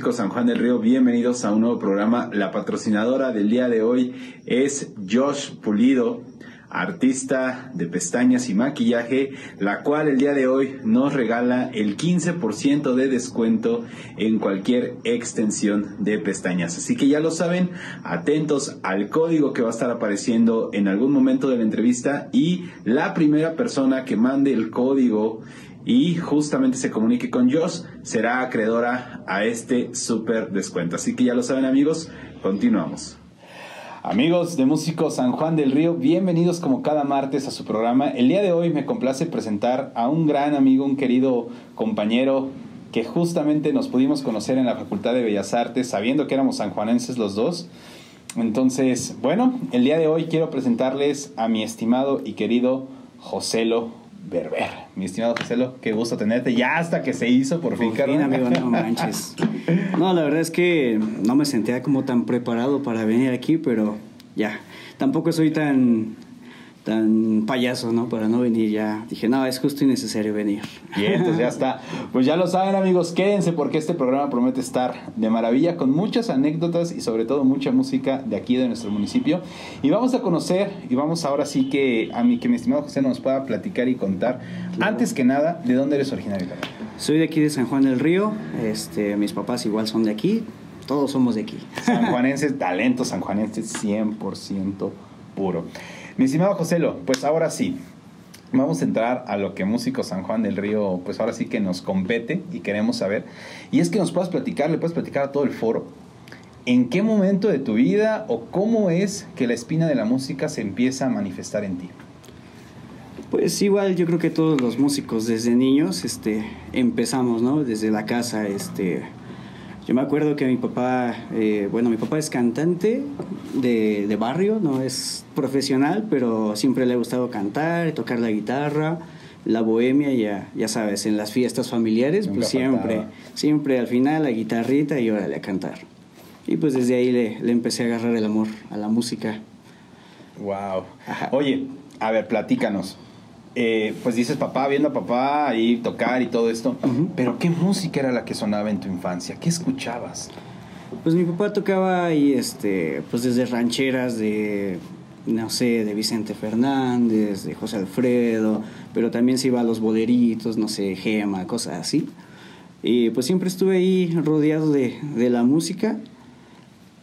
San Juan del Río, bienvenidos a un nuevo programa. La patrocinadora del día de hoy es Josh Pulido, artista de pestañas y maquillaje, la cual el día de hoy nos regala el 15% de descuento en cualquier extensión de pestañas. Así que ya lo saben, atentos al código que va a estar apareciendo en algún momento de la entrevista y la primera persona que mande el código y justamente se comunique con Josh será acreedora a este super descuento. Así que ya lo saben amigos, continuamos. Amigos de Músicos San Juan del Río, bienvenidos como cada martes a su programa. El día de hoy me complace presentar a un gran amigo, un querido compañero que justamente nos pudimos conocer en la Facultad de Bellas Artes, sabiendo que éramos sanjuanenses los dos. Entonces, bueno, el día de hoy quiero presentarles a mi estimado y querido Joselo Berber. Mi estimado Joselo, qué gusto tenerte. Ya hasta que se hizo, por fin, Por fin, amigo, no manches. No, la verdad es que no me sentía como tan preparado para venir aquí, pero ya. Tampoco soy tan tan payaso, ¿no? Para no venir ya. Dije, no, es justo y necesario venir. Bien, entonces ya está. Pues ya lo saben, amigos, quédense porque este programa promete estar de maravilla con muchas anécdotas y sobre todo mucha música de aquí de nuestro municipio. Y vamos a conocer y vamos ahora sí que a mí que mi estimado José nos pueda platicar y contar antes que nada de dónde eres originario. Soy de aquí de San Juan del Río. Este, mis papás igual son de aquí. Todos somos de aquí. Sanjuanenses, talento sanjuanenses 100% puro. Mi estimado Joselo, pues ahora sí, vamos a entrar a lo que Músico San Juan del Río, pues ahora sí que nos compete y queremos saber. Y es que nos puedas platicar, le puedes platicar a todo el foro, en qué momento de tu vida o cómo es que la espina de la música se empieza a manifestar en ti. Pues igual yo creo que todos los músicos desde niños este, empezamos, ¿no? Desde la casa, este, yo me acuerdo que mi papá, eh, bueno, mi papá es cantante de, de, barrio, no es profesional, pero siempre le ha gustado cantar, tocar la guitarra, la bohemia, ya, ya sabes, en las fiestas familiares, Nunca pues siempre, faltaba. siempre al final la guitarrita y órale a cantar. Y pues desde ahí le, le empecé a agarrar el amor a la música. Wow. Ajá. Oye, a ver, platícanos. Eh, pues dices papá, viendo a papá ahí tocar y todo esto, uh -huh. pero ¿qué música era la que sonaba en tu infancia? ¿Qué escuchabas? Pues mi papá tocaba ahí, este, pues desde rancheras de, no sé, de Vicente Fernández, de José Alfredo, pero también se iba a los boleritos, no sé, Gema, cosas así. Y pues siempre estuve ahí rodeado de, de la música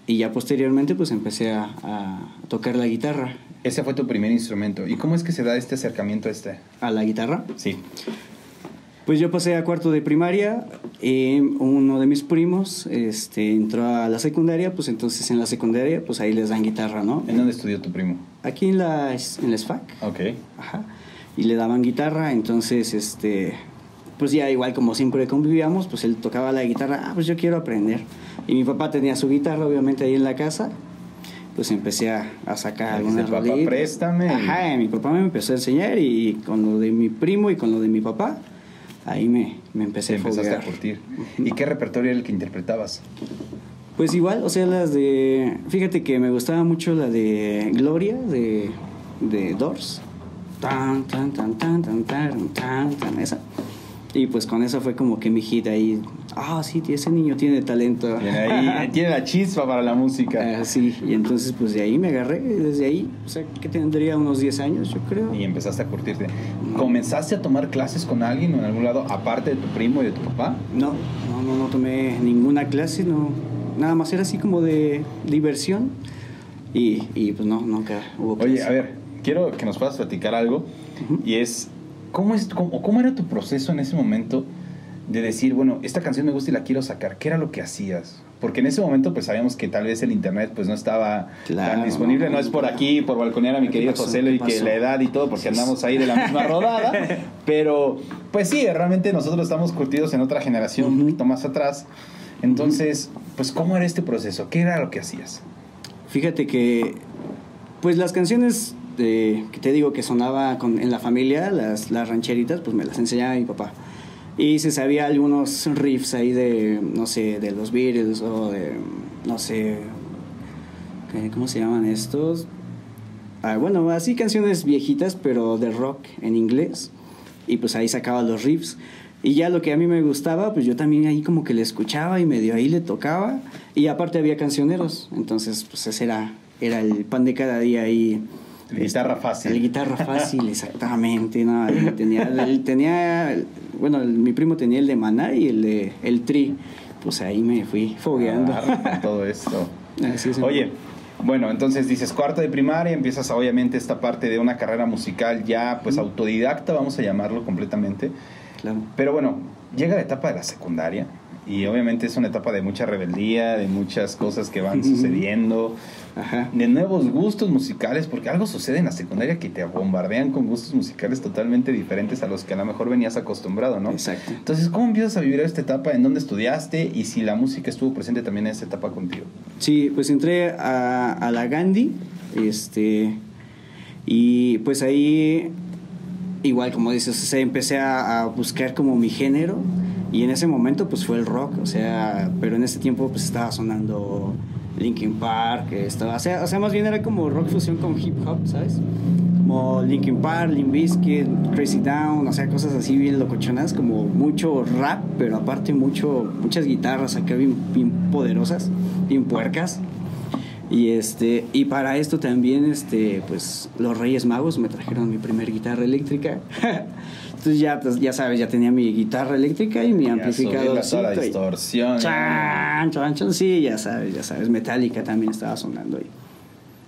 y ya posteriormente pues empecé a, a tocar la guitarra. Ese fue tu primer instrumento. ¿Y cómo es que se da este acercamiento a este? ¿A la guitarra? Sí. Pues yo pasé a cuarto de primaria, y uno de mis primos este, entró a la secundaria, pues entonces en la secundaria pues ahí les dan guitarra, ¿no? ¿En dónde estudió tu primo? Aquí en la, en la SFAC. Ok. Ajá. Y le daban guitarra, entonces este, pues ya igual como siempre convivíamos, pues él tocaba la guitarra, ah, pues yo quiero aprender. Y mi papá tenía su guitarra obviamente ahí en la casa, pues empecé a, a sacar algunas papá, préstame. Ajá, mi papá me empezó a enseñar y con lo de mi primo y con lo de mi papá, ahí me, me empecé a empezaste a curtir. ¿Y qué repertorio era el que interpretabas? Pues igual, o sea, las de... Fíjate que me gustaba mucho la de Gloria, de, de Doors. Tan, tan, tan, tan, tan, tan, tan, tan, esa. Y pues con eso fue como que mi hit ahí. Ah, sí, ese niño tiene talento. Tiene, ahí, tiene la chispa para la música. Ah, sí, y entonces pues de ahí me agarré, desde ahí, o sea, que tendría unos 10 años, yo creo. Y empezaste a curtirte. ¿Comenzaste a tomar clases con alguien o en algún lado, aparte de tu primo y de tu papá? No, no, no, no tomé ninguna clase, no. Nada más era así como de diversión. Y, y pues no, nunca hubo clase. Oye, a ver, quiero que nos puedas platicar algo. Uh -huh. Y es ¿Cómo, es, cómo, ¿Cómo era tu proceso en ese momento de decir, bueno, esta canción me gusta y la quiero sacar? ¿Qué era lo que hacías? Porque en ese momento pues sabíamos que tal vez el internet pues no estaba claro, tan disponible, no es por aquí, por balconear a mi querido José y que la edad y todo, porque andamos ahí de la misma rodada, pero pues sí, realmente nosotros estamos curtidos en otra generación, uh -huh. un poquito más atrás. Entonces, pues ¿cómo era este proceso? ¿Qué era lo que hacías? Fíjate que pues las canciones de, que te digo que sonaba con, en la familia, las, las rancheritas, pues me las enseñaba mi papá. Y se sabía algunos riffs ahí de, no sé, de los Beatles o de, no sé, ¿cómo se llaman estos? Ah, bueno, así canciones viejitas, pero de rock en inglés. Y pues ahí sacaba los riffs. Y ya lo que a mí me gustaba, pues yo también ahí como que le escuchaba y medio ahí le tocaba. Y aparte había cancioneros, entonces pues ese era, era el pan de cada día ahí. El guitarra fácil. El guitarra fácil, exactamente. No, tenía, tenía, bueno, el- mi primo tenía el de Maná y el de el Tri. Pues ahí me fui fogueando. Con todo esto. Así es. Oye, bueno, entonces dices cuarto de primaria, empiezas obviamente esta parte de una carrera musical ya pues autodidacta, vamos a llamarlo completamente. Claro. Pero bueno, llega la etapa de la secundaria y obviamente es una etapa de mucha rebeldía, de muchas cosas que van sucediendo, Ajá. de nuevos gustos musicales, porque algo sucede en la secundaria que te bombardean con gustos musicales totalmente diferentes a los que a lo mejor venías acostumbrado, ¿no? Exacto. Entonces, ¿cómo empiezas a vivir esta etapa? ¿En dónde estudiaste? Y si la música estuvo presente también en esta etapa contigo. Sí, pues entré a, a la Gandhi, este, y pues ahí, igual como dices, o sea, empecé a, a buscar como mi género, y en ese momento pues fue el rock, o sea, pero en ese tiempo pues estaba sonando Linkin Park, estaba, o sea, o sea, más bien era como rock fusión con hip hop, ¿sabes? Como Linkin Park, Limp Bizkit, Crazy Down, o sea, cosas así bien locochonas, como mucho rap, pero aparte mucho, muchas guitarras acá bien, poderosas, bien puercas. Y este, y para esto también, este, pues, los Reyes Magos me trajeron mi primer guitarra eléctrica. Entonces ya, pues, ya sabes, ya tenía mi guitarra eléctrica y mi amplificador. Ya subirle a toda la distorsión. Chan, chan, chan, sí, ya sabes, ya sabes. Metallica también estaba sonando ahí.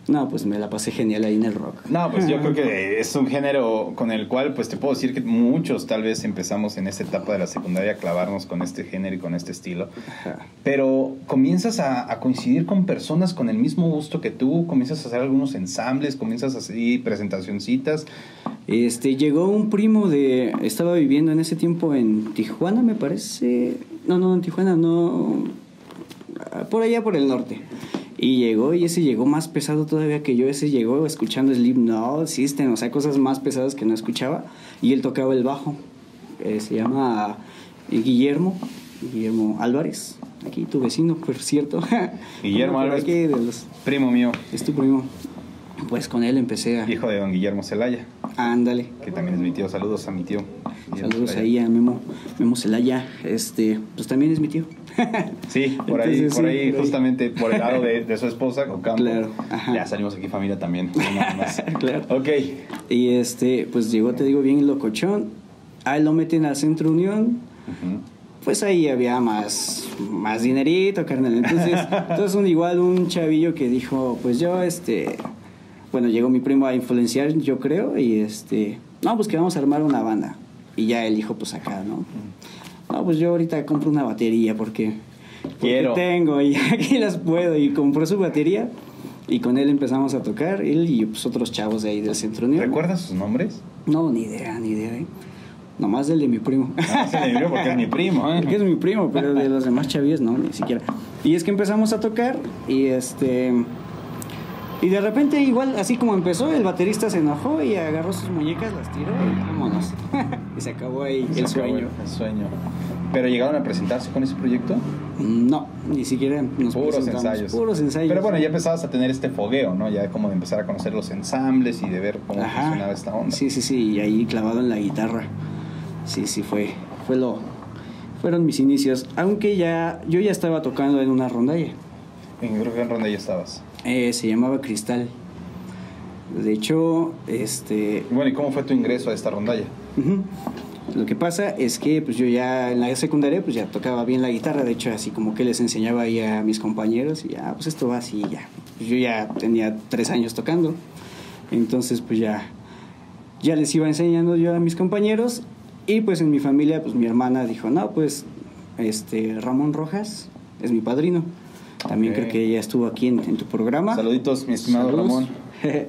No, pues me la pasé genial ahí en el rock. No, pues yo creo que es un género con el cual, pues te puedo decir que muchos tal vez empezamos en esta etapa de la secundaria a clavarnos con este género y con este estilo. Ajá. Pero comienzas a, a coincidir con personas con el mismo gusto que tú, comienzas a hacer algunos ensambles, comienzas a hacer presentacioncitas. Este, llegó un primo de. Estaba viviendo en ese tiempo en Tijuana, me parece. No, no, en Tijuana, no. Por allá por el norte. Y llegó, y ese llegó más pesado todavía que yo. Ese llegó escuchando Slipknot, System, o sea, cosas más pesadas que no escuchaba. Y él tocaba el bajo. Eh, se llama eh, Guillermo, Guillermo Álvarez. Aquí tu vecino, por cierto. Guillermo Álvarez. los- Primo mío, es tu primo. Pues con él empecé a. hijo de don Guillermo Celaya, Ándale. que también es mi tío. Saludos a mi tío. Guillermo Saludos ahí a Memo, Memo Celaya, este, pues también es mi tío. Sí, por ahí, Entonces, por sí, ahí, por ahí. justamente por el lado de, de su esposa, Ocampo. Claro, ajá. Ya salimos aquí familia también. más. Claro. Ok. Y este, pues llegó, te digo, bien locochón. Ahí lo meten al Centro Unión. Pues ahí había más, más dinerito, carnal. Entonces, entonces un, igual un chavillo que dijo, pues yo, este, bueno, llegó mi primo a influenciar, yo creo, y este, no, pues que vamos a armar una banda. Y ya él dijo, pues acá, ¿no? No, pues yo ahorita compro una batería porque, porque Quiero. tengo y aquí las puedo. Y compró su batería y con él empezamos a tocar, él y pues otros chavos de ahí del Centro Unión. ¿Recuerdas sus nombres? No, ni idea, ni idea, ¿eh? Nomás del de mi primo. Ah, se le dio porque es mi primo, ¿eh? Porque es mi primo, pero de los demás chavillos no, ni siquiera. Y es que empezamos a tocar y este... Y de repente igual, así como empezó, el baterista se enojó y agarró sus muñecas, las tiró y vámonos. y se acabó ahí Se el acabó sueño. El sueño. ¿Pero llegaron a presentarse con ese proyecto? No, ni siquiera nos Puros ensayos. Puros ensayos. Pero bueno, ya empezabas a tener este fogueo, ¿no? Ya como de empezar a conocer los ensambles y de ver cómo Ajá. funcionaba esta onda. Sí, sí, sí, y ahí clavado en la guitarra. Sí, sí, fue, fue lo... Fueron mis inicios, aunque ya yo ya estaba tocando en una rondalla. En, creo que en ronda ya estabas. Eh, se llamaba Cristal. De hecho, este, bueno, ¿y cómo fue tu ingreso a esta rondalla? lo que pasa es que pues yo ya en la secundaria pues ya tocaba bien la guitarra, de hecho así como que les enseñaba ahí a mis compañeros y ya pues esto va así ya. Pues yo ya tenía tres años tocando, entonces pues ya ya les iba enseñando yo a mis compañeros y pues en mi familia pues mi hermana dijo no pues este Ramón Rojas es mi padrino. También creo que ella estuvo aquí en, en tu programa. Saluditos, mi estimado Saludos. Ramón.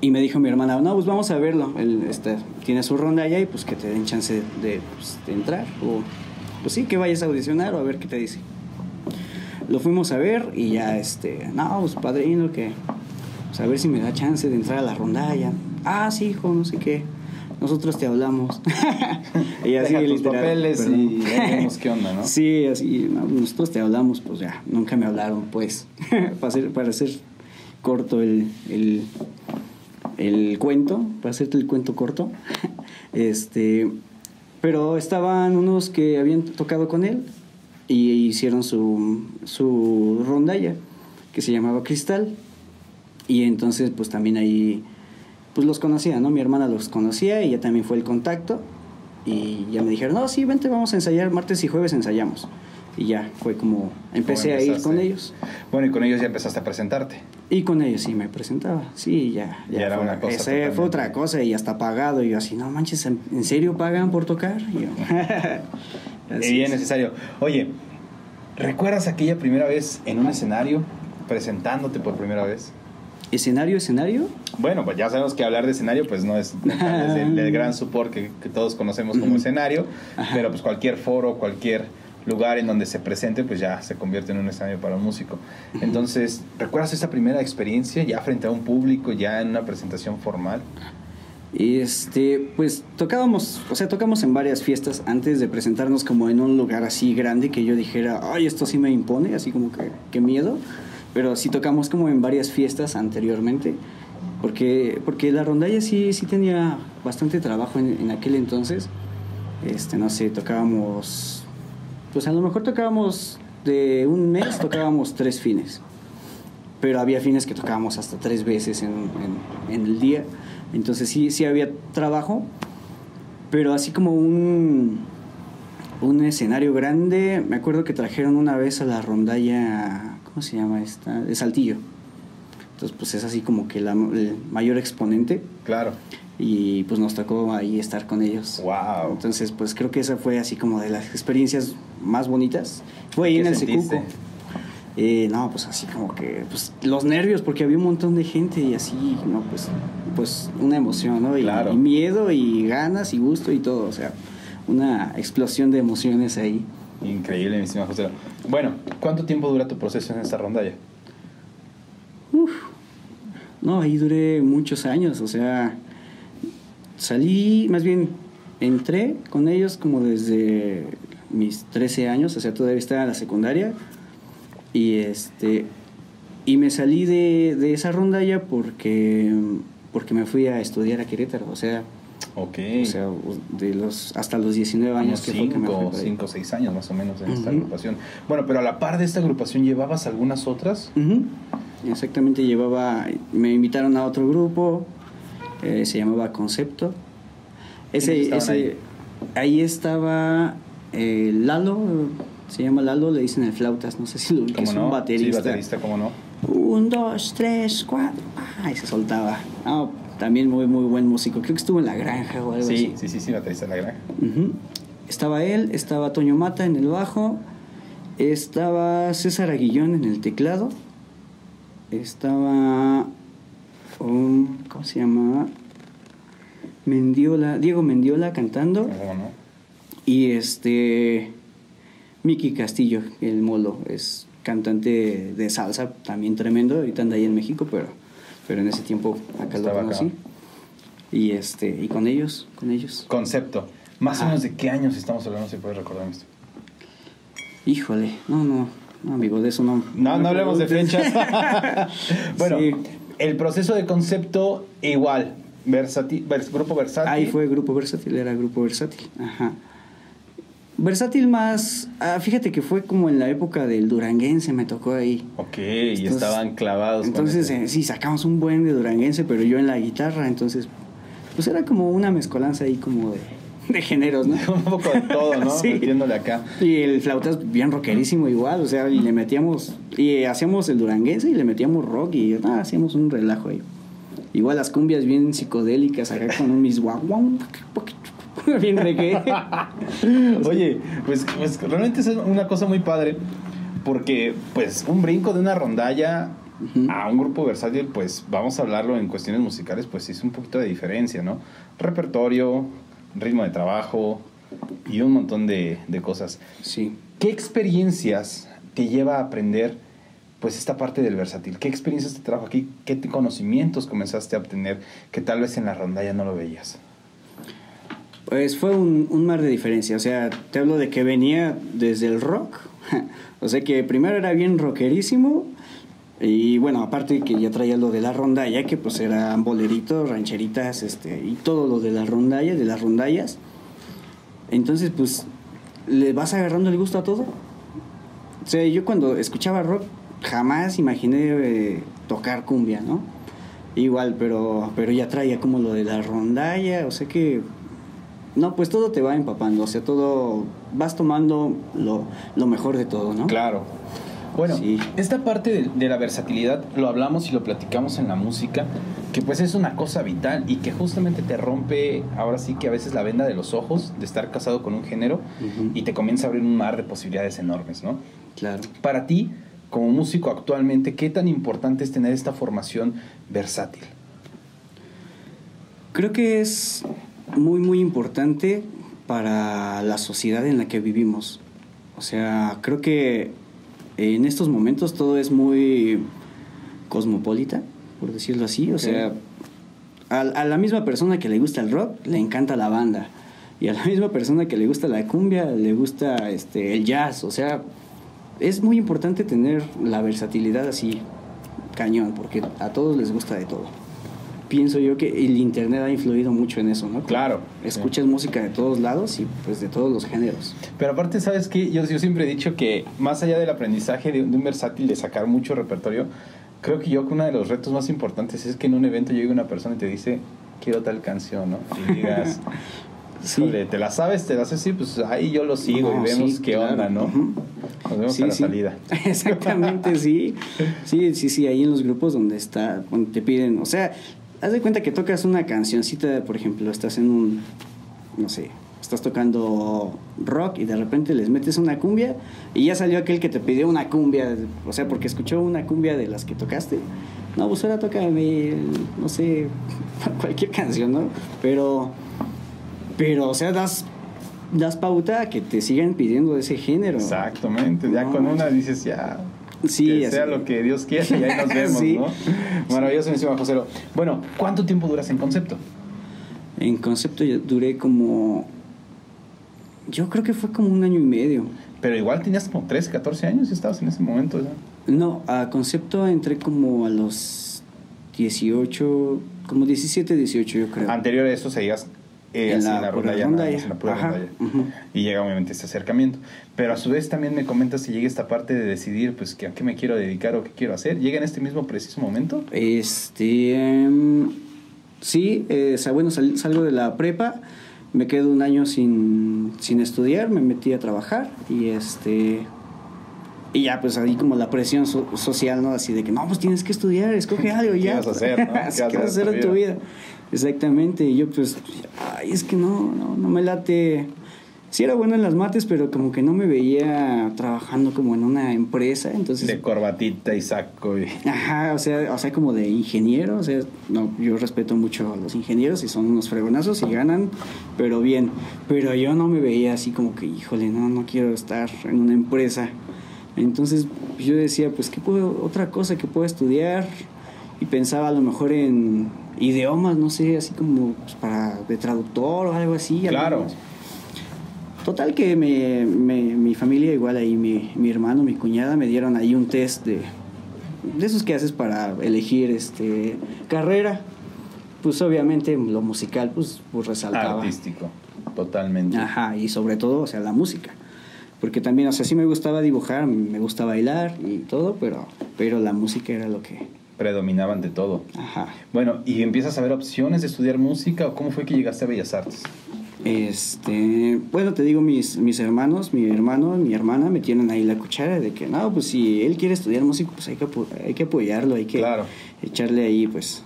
y me dijo mi hermana, no, pues vamos a verlo. Él este, tiene su ronda allá y pues que te den chance de, pues, de entrar. O pues sí, que vayas a audicionar o a ver qué te dice. Lo fuimos a ver y ya, este, no, pues padrino, que pues, a ver si me da chance de entrar a la rondalla. Ah, sí, hijo, no sé qué. Nosotros te hablamos. y así, Deja tus literal, papeles y vemos qué onda, ¿no? Sí, así, no, nosotros te hablamos, pues ya, nunca me hablaron, pues, para, hacer, para hacer corto el, el, el cuento, para hacerte el cuento corto. este, pero estaban unos que habían tocado con él y hicieron su, su rondalla, que se llamaba Cristal. Y entonces, pues también ahí, pues los conocía, ¿no? Mi hermana los conocía y ella también fue el contacto. Y ya me dijeron, no, sí, vente, vamos a ensayar, martes y jueves ensayamos. Y ya fue como empecé a ir con ellos. Bueno, y con ellos ya empezaste a presentarte. Y con ellos sí me presentaba, sí, ya. ya era fue, una cosa. Ese fue otra cosa y hasta pagado. Y yo así, no manches, ¿en serio pagan por tocar? Y yo, así bien necesario. Oye, ¿recuerdas aquella primera vez en un escenario, presentándote por primera vez? ¿Escenario, escenario? Bueno, pues ya sabemos que hablar de escenario pues no es, el, gran support que, que, todos conocemos como escenario, pero pues cualquier foro, cualquier lugar en donde se presente, pues ya se convierte en un escenario para un músico. Entonces, ¿recuerdas esa primera experiencia ya frente a un público, ya en una presentación formal? Este, pues tocábamos, o sea, tocamos en varias fiestas antes de presentarnos como en un lugar así grande que yo dijera, ay, esto sí me impone, así como que, qué miedo. Pero sí tocamos como en varias fiestas anteriormente, porque, porque la rondalla sí, sí tenía bastante trabajo en, aquel entonces. Este, no sé, tocábamos pues a lo mejor tocábamos de un mes, tocábamos tres fines. Pero había fines que tocábamos hasta tres veces en, en, el día. Entonces sí, sí había trabajo, pero así como un, un escenario grande, me acuerdo que trajeron una vez a la rondalla, ¿cómo se llama esta? De Saltillo. Entonces pues es así como que la, el mayor exponente. Claro y pues nos tocó ahí estar con ellos. Wow. Entonces, pues creo que esa fue así como de las experiencias más bonitas. Fue ahí en el Secuco. Eh, no, pues así como que pues los nervios porque había un montón de gente y así, no, pues pues una emoción, ¿no? Y, claro. y miedo y ganas y gusto y todo, o sea, una explosión de emociones ahí. Increíble, mi estimado José. Bueno, ¿cuánto tiempo dura tu proceso en esta rondalla? Uf. No, ahí duré muchos años, o sea, salí, más bien entré con ellos como desde mis 13 años, o sea, todavía estaba en la secundaria. Y este y me salí de, de esa rondalla porque porque me fui a estudiar a Querétaro, o sea, Okay. O sea, de los, hasta los 19 años que cinco, fue que 5 o 6 años más o menos en esta agrupación. Bueno, pero a la par de esta agrupación, ¿llevabas algunas otras? Exactamente, llevaba, me invitaron a otro grupo, eh, se llamaba Concepto. Ese, ese, ahí? estaba eh, Lalo, se llama Lalo, le dicen el flautas, no sé si lo que es no? un baterista. Sí, baterista, ¿cómo no? Un, dos, tres, cuatro, ah, y se soltaba. También muy, muy buen músico. Creo que estuvo en La Granja o algo sí, así. Sí, sí, sí, baterista en La Granja. Estaba él, estaba Toño Mata en el bajo, estaba César Aguillón en el teclado, estaba ¿cómo se llama? Mendiola, Diego Mendiola cantando. no? Y este Miki Castillo, el molo, es cantante de salsa, también tremendo, ahorita anda ahí en México, pero, pero en ese tiempo acá lo conocí. Y este, y con ellos, con ellos. Concepto. Más o menos de qué años estamos hablando, si puedes recordar esto. Híjole, no, no, no, amigo, de eso no. No, no, hablemos de fechas. bueno, el proceso de concepto igual, versátil, grupo versátil. Ahí fue grupo versátil, era grupo versátil. Ajá. Versátil más, ah, fíjate que fue como en la época del duranguense, me tocó ahí. Ok, y estaban clavados. Entonces, eh, sí, sacamos un buen de duranguense, pero yo en la guitarra, entonces, pues era como una mezcolanza ahí como de de géneros, ¿no? Un poco de todo, ¿no? sí. Metiéndole acá. Y el flautas bien rockerísimo igual, o sea, y le metíamos, y hacíamos el duranguense y le metíamos rock y nada, hacíamos un relajo ahí. Igual las cumbias bien psicodélicas acá con un mis bien reggae. Oye, pues, pues realmente es una cosa muy padre porque pues un brinco de una rondalla a un grupo versátil, pues vamos a hablarlo en cuestiones musicales, pues sí es un poquito de diferencia, ¿no? Repertorio, ritmo de trabajo y un montón de, cosas. Sí. ¿Qué experiencias te lleva a aprender pues esta parte del versátil? ¿Qué experiencias te trajo aquí? ¿Qué conocimientos comenzaste a obtener que tal vez en la ronda ya no lo veías? Pues fue un, mar de diferencia. O sea, te hablo de que venía desde el rock. o sea que primero era bien rockerísimo Y bueno, aparte que ya traía lo de la rondalla, que pues eran boleritos, rancheritas, este, y todo lo de la rondalla, de las rondallas. Entonces, pues, le vas agarrando el gusto a todo. O sea, yo cuando escuchaba rock, jamás imaginé eh, tocar cumbia, ¿no? Igual, pero, pero ya traía como lo de la rondalla, o sea que... No, pues todo te va empapando, o sea, todo... Vas tomando lo, lo mejor de todo, ¿no? Claro. Bueno, esta parte de, de, la versatilidad lo hablamos y lo platicamos en la música, que pues es una cosa vital y que justamente te rompe, ahora sí que a veces la venda de los ojos de estar casado con un género y te comienza a abrir un mar de posibilidades enormes, ¿no? Claro. Para ti, como músico actualmente, ¿qué tan importante es tener esta formación versátil? Creo que es muy, muy importante para la sociedad en la que vivimos. O sea, creo que en estos momentos todo es muy cosmopolita, por decirlo así. O sea, a, a, la misma persona que le gusta el rock, le encanta la banda. Y a la misma persona que le gusta la cumbia, le gusta este, el jazz. O sea, es muy importante tener la versatilidad así, cañón, porque a todos les gusta de todo. Pienso yo que el internet ha influido mucho en eso, ¿no? Claro. Escuchas sí. música de todos lados y pues de todos los géneros. Pero aparte, ¿sabes qué? Yo, yo siempre he dicho que más allá del aprendizaje de, de un versátil, de sacar mucho repertorio, creo que yo que uno de los retos más importantes es que en un evento llegue una persona y te dice, quiero tal canción, ¿no? Y digas, sí. ¿te la sabes? ¿Te la sabes? Sí, pues ahí yo lo sigo y vemos sí, qué claro. onda, ¿no? Uh -huh. Nos vemos sí, a la sí. salida. Exactamente, sí. Sí, sí, sí, ahí en los grupos donde está, donde te piden, o sea, haz de cuenta que tocas una cancioncita, por ejemplo, estás en un, no sé, estás tocando rock y de repente les metes una cumbia y ya salió aquel que te pidió una cumbia, o sea, porque escuchó una cumbia de las que tocaste. No, pues ahora toca, no sé, cualquier canción, ¿no? Pero, pero, o sea, das das pauta a que te sigan pidiendo ese género. Exactamente, ya no, con una dices ya. Sí, que sea lo que Dios quiera y ahí nos vemos, sí. ¿no? Maravilloso, mi José. Bueno, ¿cuánto tiempo duras en concepto? En concepto yo duré como. Yo creo que fue como un año y medio. Pero igual tenías como 13, 14 años y estabas en ese momento. ¿ya? No, a concepto entré como a los 18, como 17, 18 yo creo. Anterior a eso seguías eh, en, la, la rondalla, ronda en la pura Ajá, rondalla. Uh -huh. Y llega obviamente este acercamiento. Pero a su vez también me comentas si llega esta parte de decidir pues que a qué me quiero dedicar o qué quiero hacer. ¿Llega en este mismo preciso momento? Este um, sí, eh, bueno, sal, salgo de la prepa, me quedo un año sin, sin estudiar, me metí a trabajar y este y ya pues ahí como la presión so social, ¿no? Así de que no, pues tienes que estudiar, escoge algo ya. ¿Qué vas a hacer, no? ¿Qué, vas, ¿Qué vas a hacer en tu vida? Exactamente, y yo pues, ay, es que no, no, no me late. Sí era bueno en las mates, pero como que no me veía trabajando como en una empresa, entonces... De corbatita y saco y... Ajá, o sea, o sea, como de ingeniero, o sea, no, yo respeto mucho a los ingenieros y son unos fregonazos y ganan, pero bien, pero yo no me veía así como que, híjole, no, no quiero estar en una empresa. Entonces yo decía, pues, ¿qué puedo, otra cosa que puedo estudiar? Y pensaba a lo mejor en idiomas, no sé, así como pues, para de traductor o algo así. Claro. Total que me, me, mi familia, igual ahí mi, mi, hermano, mi cuñada, me dieron ahí un test de, de esos que haces para elegir este carrera. Pues obviamente lo musical pues, pues resaltaba. Artístico, totalmente. Ajá, y sobre todo, o sea, la música. Porque también, o sea, sí me gustaba dibujar, me gusta bailar y todo, pero, pero la música era lo que, predominaban de todo. Ajá. Bueno, ¿y empiezas a ver opciones de estudiar música o cómo fue que llegaste a Bellas Artes? Este, bueno, te digo, mis, mis hermanos, mi hermano, mi hermana me tienen ahí la cuchara de que, no, pues si él quiere estudiar música, pues hay que, hay que apoyarlo, hay que claro. echarle ahí, pues,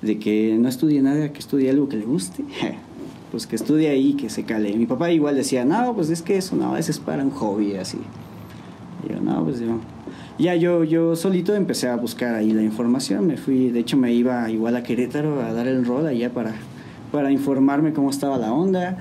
de que no estudie nada, que estudie algo que le guste. pues que estudie ahí, que se cale. Mi papá igual decía, no, pues es que eso no, ese es para un hobby, así. Yo, no, pues yo, ya yo, yo solito empecé a buscar ahí la información. Me fui, de hecho me iba igual a Querétaro a dar el rol allá para, para informarme cómo estaba la onda.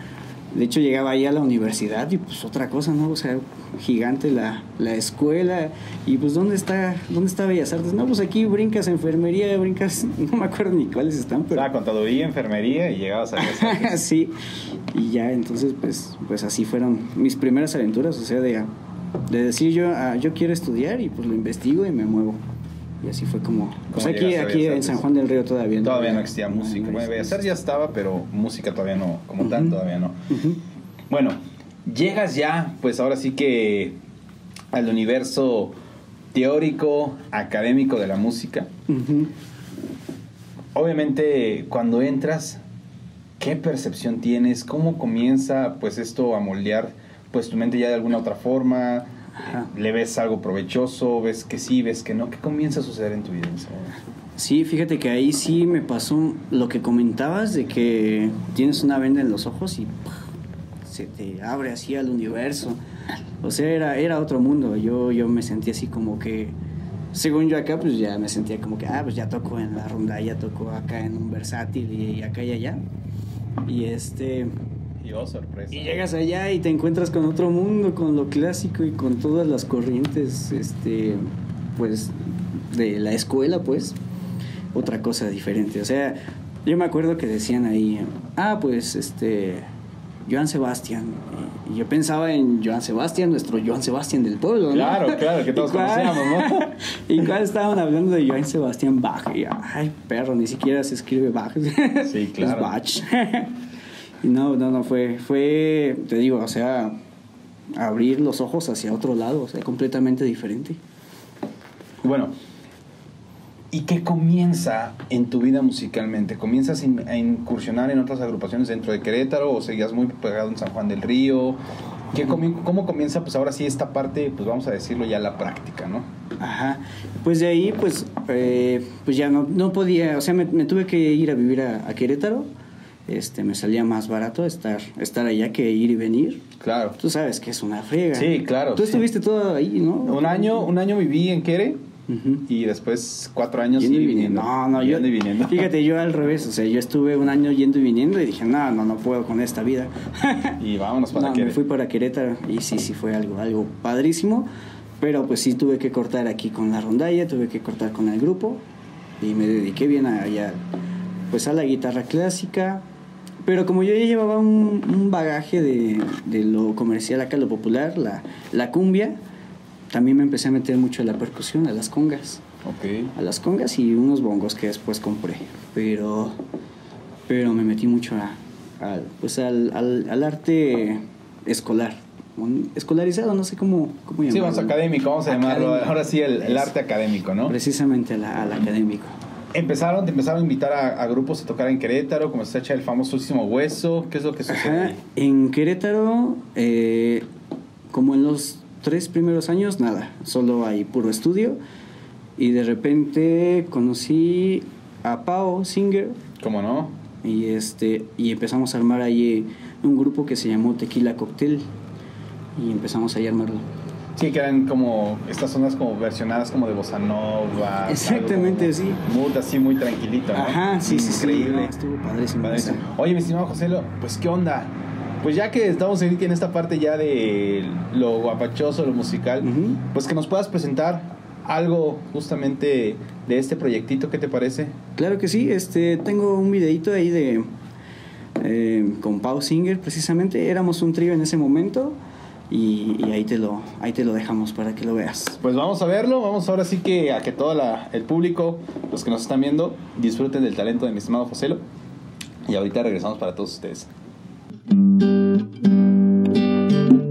De hecho llegaba ahí a la universidad y pues otra cosa, ¿no? O sea, gigante la, la escuela. Y pues ¿dónde está, dónde está Bellas Artes? No, pues aquí brincas enfermería, brincas, no me acuerdo ni cuáles están. Pero... Ah, contaduría, enfermería y llegabas a Bellas Artes. sí, y ya entonces pues, pues así fueron mis primeras aventuras, o sea, de de decir yo, ah, yo quiero estudiar y pues lo investigo y me muevo. Y así fue como... Pues ¿Cómo aquí, aquí en? San Juan del Río todavía no. Todavía no existía música. bueno, Bellas. Artes ya estaba, pero música todavía no, como tal, todavía no. Bueno, llegas ya, pues ahora sí que al universo teórico, académico de la música. Obviamente, cuando entras, ¿qué percepción tienes? ¿Cómo comienza pues esto a moldear pues tu mente ya de alguna otra forma? Ajá. ¿Le ves algo provechoso? ¿Ves que sí? ¿Ves que no? ¿Qué comienza a suceder en tu vida? Sí, fíjate que ahí sí me pasó lo que comentabas de que tienes una venda en los ojos y. se te abre así al universo. O sea, era, era otro mundo. Yo, yo me sentía así como que, según yo acá, pues ya me sentía como que, ah, pues ya toco en la ronda, ya toco acá en un versátil y acá y allá. Y este... Y oh, sorpresa. Y llegas allá y te encuentras con otro mundo, con lo clásico y con todas las corrientes, este, pues, de la escuela, pues, otra cosa diferente. O sea, yo me acuerdo que decían ahí, ah, pues, este, Joan Sebastián. Y yo pensaba en Joan Sebastián, nuestro Joan Sebastián del pueblo, ¿no? Claro, claro, que todos ¿Y cuál- conocíamos, ¿no? y cuál estaban hablando de Joan Sebastián Bach. Y, ay, perro, ni siquiera se escribe Bach. Sí, claro. Es Bach. y no, no, no, fue, fue, te digo, o sea, abrir los ojos hacia otro lado, o sea, completamente diferente. Bueno, ¿y qué comienza en tu vida musicalmente? ¿Comienzas in- a incursionar en otras agrupaciones dentro de Querétaro o seguías muy pegado en San Juan del Río? ¿Qué comi- ¿Cómo comienza, pues ahora sí, esta parte, pues vamos a decirlo ya, la práctica, ¿no? Ajá. Pues de ahí, pues, eh, pues ya no, no podía, o sea, me, me tuve que ir a vivir a, a Querétaro. Este, me salía más barato estar, estar allá que ir y venir. Claro. Tú sabes que es una frega. Sí, claro, Tú sí. estuviste todo ahí, ¿no? Un año, un año viví en Ujú. y después cuatro años Yendo y viniendo. No, no, yo. Yendo y viniendo. Fíjate, yo al revés. O sea, yo estuve un año yendo y viniendo y dije, no, no, no puedo con esta vida. y vámonos para no, Quere. me fui para Querétaro y sí, sí fue algo, algo padrísimo. Pero pues sí tuve que cortar aquí con la rondalla, tuve que cortar con el grupo y me dediqué bien a, ya, pues a la guitarra clásica. Pero como yo ya llevaba un, un bagaje de, de lo comercial acá, lo popular, la, la cumbia, también me empecé a meter mucho a la percusión, a las congas Ok. a las congas y unos bongos que después compré. Pero, pero me metí mucho a, al- pues al, al, al arte escolar. Un- Escolarizado, no sé cómo, cómo llamarlo. Sí, vamos académico, vamos a llamarlo. Ahora sí, el, arte académico, ¿no? Precisamente al, al académico. Empezaron, te empezaron a invitar a, a grupos a tocar en Querétaro, como se echa el famosísimo Hueso. ¿Qué es lo que sucede? Ajá, en Querétaro, eh, como en los tres primeros años, nada, solo hay puro estudio. Y de repente conocí a Pau Singer, ¿Cómo no? y este y empezamos a armar ahí un grupo que se llamó Tequila Cocktail y empezamos ahí a armarlo Sí, que eran como estas zonas como versionadas como de bossa nova. Exactamente, algo sí. como Mood así muy tranquilito, ¿no? ajá sí sí sí Increíble. no, estuvo padrísimo Padrísimo. Oye, mi estimado José, pues qué onda. Pues ya que estamos aquí en esta parte ya de lo guapachoso, lo musical, pues que nos puedas presentar algo justamente de este proyectito, ¿qué te parece? claro que sí este tengo un videito ahí de eh, con Pau Singer precisamente éramos un trío en ese momento y, y ahí te lo ahí te lo dejamos para que lo veas Pues vamos a verlo, vamos ahora sí que a que todo la- el público, los que nos están viendo, disfruten del talento de mi estimado Joselo. Y ahorita regresamos para todos ustedes. thank you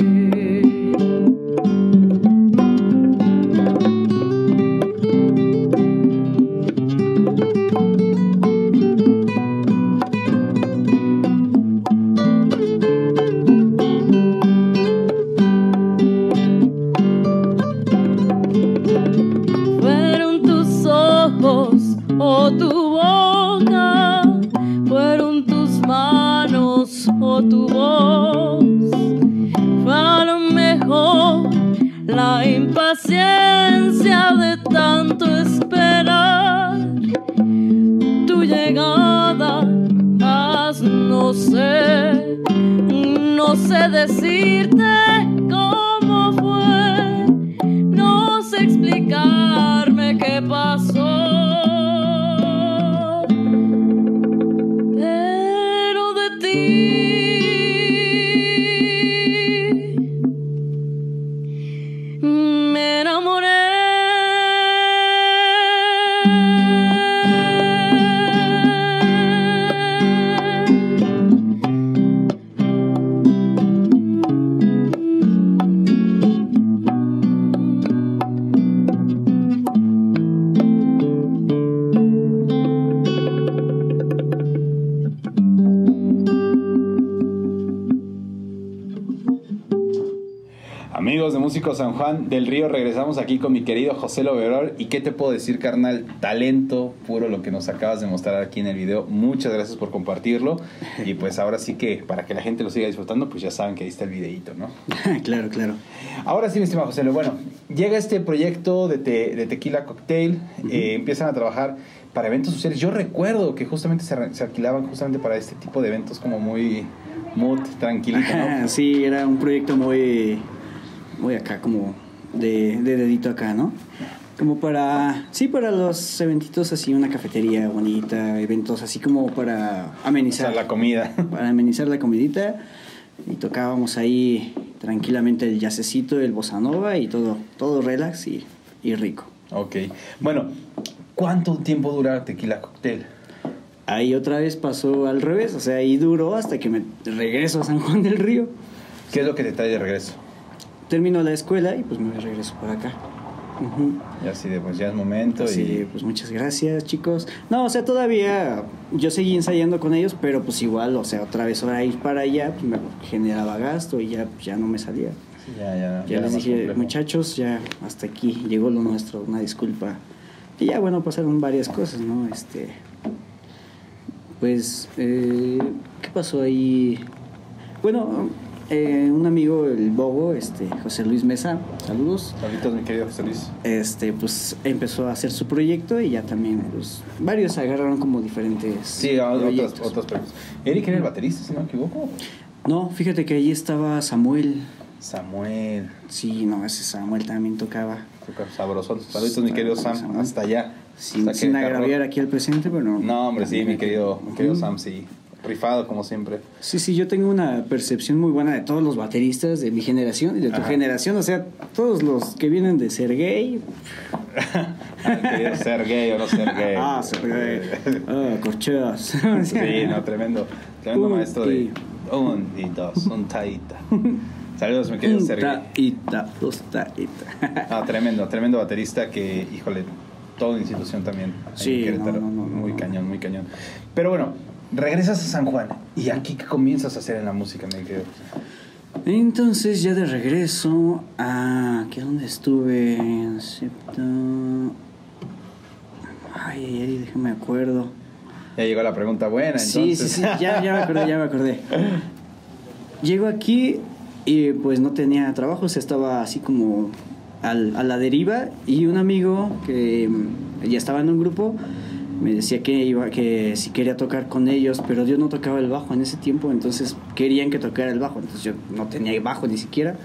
Músicos San Juan del Río, regresamos aquí con mi querido José Loverol. ¿Y qué te puedo decir, carnal? Talento puro lo que nos acabas de mostrar aquí en el video. Muchas gracias por compartirlo. Y pues ahora sí que para que la gente lo siga disfrutando, pues ya saben que ahí está el videíto, ¿no? claro, claro. Ahora sí, mi estimado José, Lo- bueno, llega este proyecto de, te- de Tequila Cocktail, eh, empiezan a trabajar para eventos sociales. Yo recuerdo que justamente se, se alquilaban justamente para este tipo de eventos como muy mood, tranquilito, ¿no? sí, era un proyecto muy, muy acá, como de, de dedito acá, ¿no? Como para, sí, para los eventitos así, una cafetería bonita, eventos así como para O amenizar. sea, la comida. para amenizar la comidita y tocábamos ahí tranquilamente el yacecito, el bossa nova y todo, todo relax y, y rico. Ok. Bueno, ¿cuánto tiempo dura Tequila Cocktail? Ahí otra vez pasó al revés, o sea, ahí duró hasta que me regreso a San Juan del Río. ¿Qué es lo que te trae de regreso? Termino la escuela y pues me regreso por acá. Ujú. Y así de, pues ya es momento Así y... de, pues muchas gracias, chicos. No, o sea, todavía yo seguí ensayando con ellos, pero pues igual, o sea, otra vez ahora ir para allá pues, me generaba gasto y ya, ya no me salía. Sí, ya, ya, Ya era les dije, complejo. muchachos, ya hasta aquí llegó lo nuestro, una disculpa. Y ya, bueno, pasaron varias cosas, ¿no? Este. Pues, eh, ¿qué pasó ahí? Bueno, eh, un amigo, el Bobo, este, José Luis Mesa, saludos. Saluditos, mi querido José Luis. Este, pues empezó a hacer su proyecto y ya también, pues, varios agarraron como diferentes. Sí, otros premios. Eric era el baterista, si no me equivoco. No, fíjate que ahí estaba Samuel. Samuel. Sí, no, ese Samuel también tocaba. Súper sabrosón. Saluditos, mi querido Sam. Samuel. Hasta allá. Sin, Hasta sin agraviar aquí al presente, pero no. No, hombre, sí, mi querido, mi querido. Sam, sí. Rifado, como siempre. Sí, sí, yo tengo una percepción muy buena de todos los bateristas de mi generación y de tu Ajá. generación. O sea, todos los que vienen de ser gay. Ah, querido ser gay o no ser gay. Ah, ser gay. Ah, corcheas. Sí, no, tremendo. Tremendo Un maestro de y- un y dos, un taita. Saludos, mi querido Un Sergey. taita, dos taita. Ah, tremendo, tremendo baterista que, híjole, toda institución también. Sí, no, no, no, muy cañón, muy cañón. Pero bueno, regresas a San Juan. ¿Y aquí qué comienzas a hacer en la música, mi querido? Entonces, ya de regreso a. ¿Qué dónde estuve? Ay, ay, ay, déjame acuerdo. Ya llegó la pregunta buena, Sí, entonces. sí, sí, ya, ya me acordé, ya me acordé. Llego aquí y pues no tenía trabajo, o sea, estaba así como al- a la deriva y un amigo que ya estaba en un grupo me decía que iba que si quería tocar con ellos, pero yo no tocaba el bajo en ese tiempo, entonces querían que tocara el bajo, entonces yo no tenía bajo ni siquiera.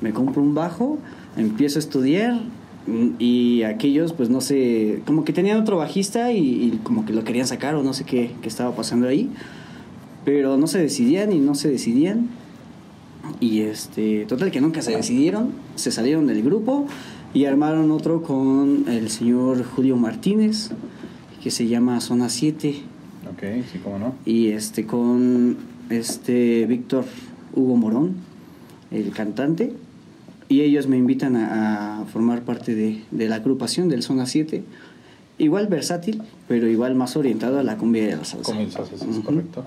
Me compro un bajo, empiezo a estudiar Mm, Y aquellos, pues no sé, como que tenían otro bajista y, y como que lo querían sacar o no sé qué, qué estaba pasando ahí. Pero no se decidían y no se decidían. Y este, total que nunca se decidieron, se salieron del grupo y armaron otro con el señor Julio Martínez, que se llama Zona 7, Ok, sí, cómo no. y este con este Víctor Hugo Morón, el cantante, y ellos me invitan a, a formar parte de, de la agrupación del Zona 7. Igual versátil, pero igual más orientado a la cumbia y a la salsa. Dices, es Ujú. correcto.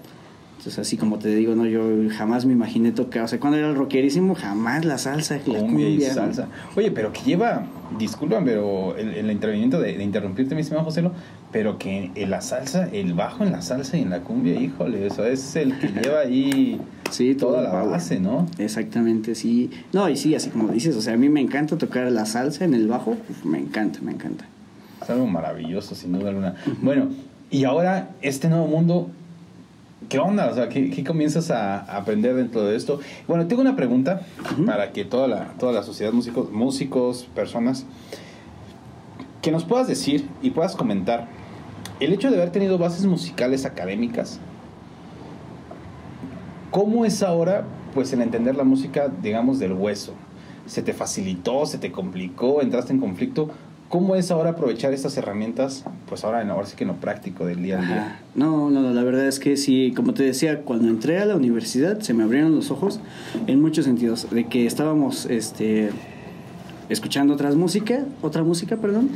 Entonces, así como te digo, no, yo jamás me imaginé tocar, o sea, cuando era el rockerísimo, jamás la salsa, la Cumbia y salsa. Oye, pero que lleva, disculpan, pero el, el intervenimiento de, de interrumpirte, mi estimado Joselo, pero que en la salsa, el bajo en la salsa y en la cumbia, híjole, eso es el que lleva ahí Sí, toda la power. base, ¿no? Exactamente, sí. No, y sí, así como dices, o sea, a mí me encanta tocar la salsa en el bajo, uf, me encanta, me encanta. Es algo maravilloso, sin duda alguna. Bueno, y ahora este nuevo mundo, ¿qué onda? O sea, ¿qué, qué comienzas a aprender dentro de esto? Bueno, tengo una pregunta para que toda la, toda la sociedad, músicos, músicos, personas, que nos puedas decir y puedas comentar el hecho de haber tenido bases musicales académicas. ¿Cómo es ahora, pues, el entender la música, digamos, del hueso? ¿Se te facilitó, se te complicó, entraste en conflicto? ¿Cómo es ahora aprovechar estas herramientas, pues ahora, ahora sí que en lo práctico del día a día? Ajá. No, no, no, la verdad es que sí, como te decía, cuando entré a la universidad se me abrieron los ojos en muchos sentidos, de que estábamos este escuchando otras música, otra música, perdón,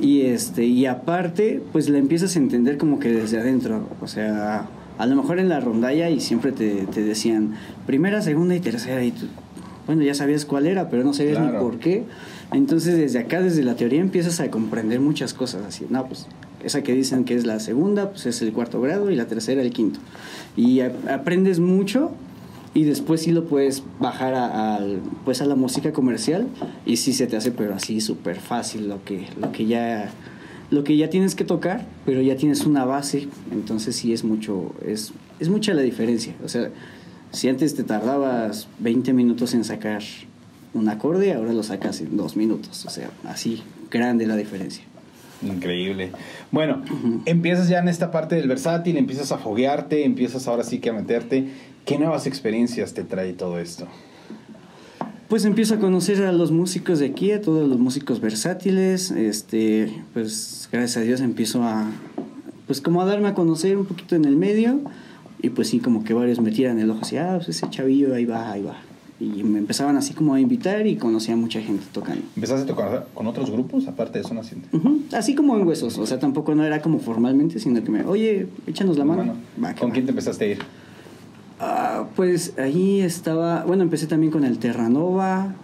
y este y aparte, pues la empiezas a entender como que desde adentro, o sea, a lo mejor en la rondalla y siempre te, te decían primera, segunda y tercera y tú, bueno, ya sabías cuál era, pero no sabías Claro. ni por qué. Entonces, desde acá, desde la teoría, empiezas a comprender muchas cosas. Así, no, pues esa que dicen que es la segunda, pues es el cuarto grado y la tercera el quinto. Y a- aprendes mucho y después sí lo puedes bajar a, al- pues a la música comercial y sí se te hace, pero así súper fácil lo que, lo que ya lo que ya tienes que tocar, pero ya tienes una base, entonces sí es mucho, es, es mucha la diferencia. O sea, si antes te tardabas 20 minutos en sacar un acorde, ahora lo sacas en dos minutos. O sea, así grande la diferencia. Increíble. Bueno, empiezas ya en esta parte del versátil, empiezas a foguearte, empiezas ahora sí que a meterte. ¿Qué nuevas experiencias te trae todo esto? Pues empiezo a conocer a los músicos de aquí, a todos los músicos versátiles. Este, pues gracias a Dios empiezo a, pues como a darme a conocer un poquito en el medio. Y pues sí, como que varios me tiran el ojo así, ah, pues ese chavillo ahí va, ahí va. Y me empezaban así como a invitar y conocía a mucha gente tocando. ¿Empezaste a tocar con otros grupos aparte de Zona Naciente? Ujú, Así como en huesos, o sea, tampoco no era como formalmente, sino que me, oye, échanos la mano. Va, ¿Con va. quién te empezaste a ir? Ah, pues ahí estaba, bueno, empecé también con el Terranova,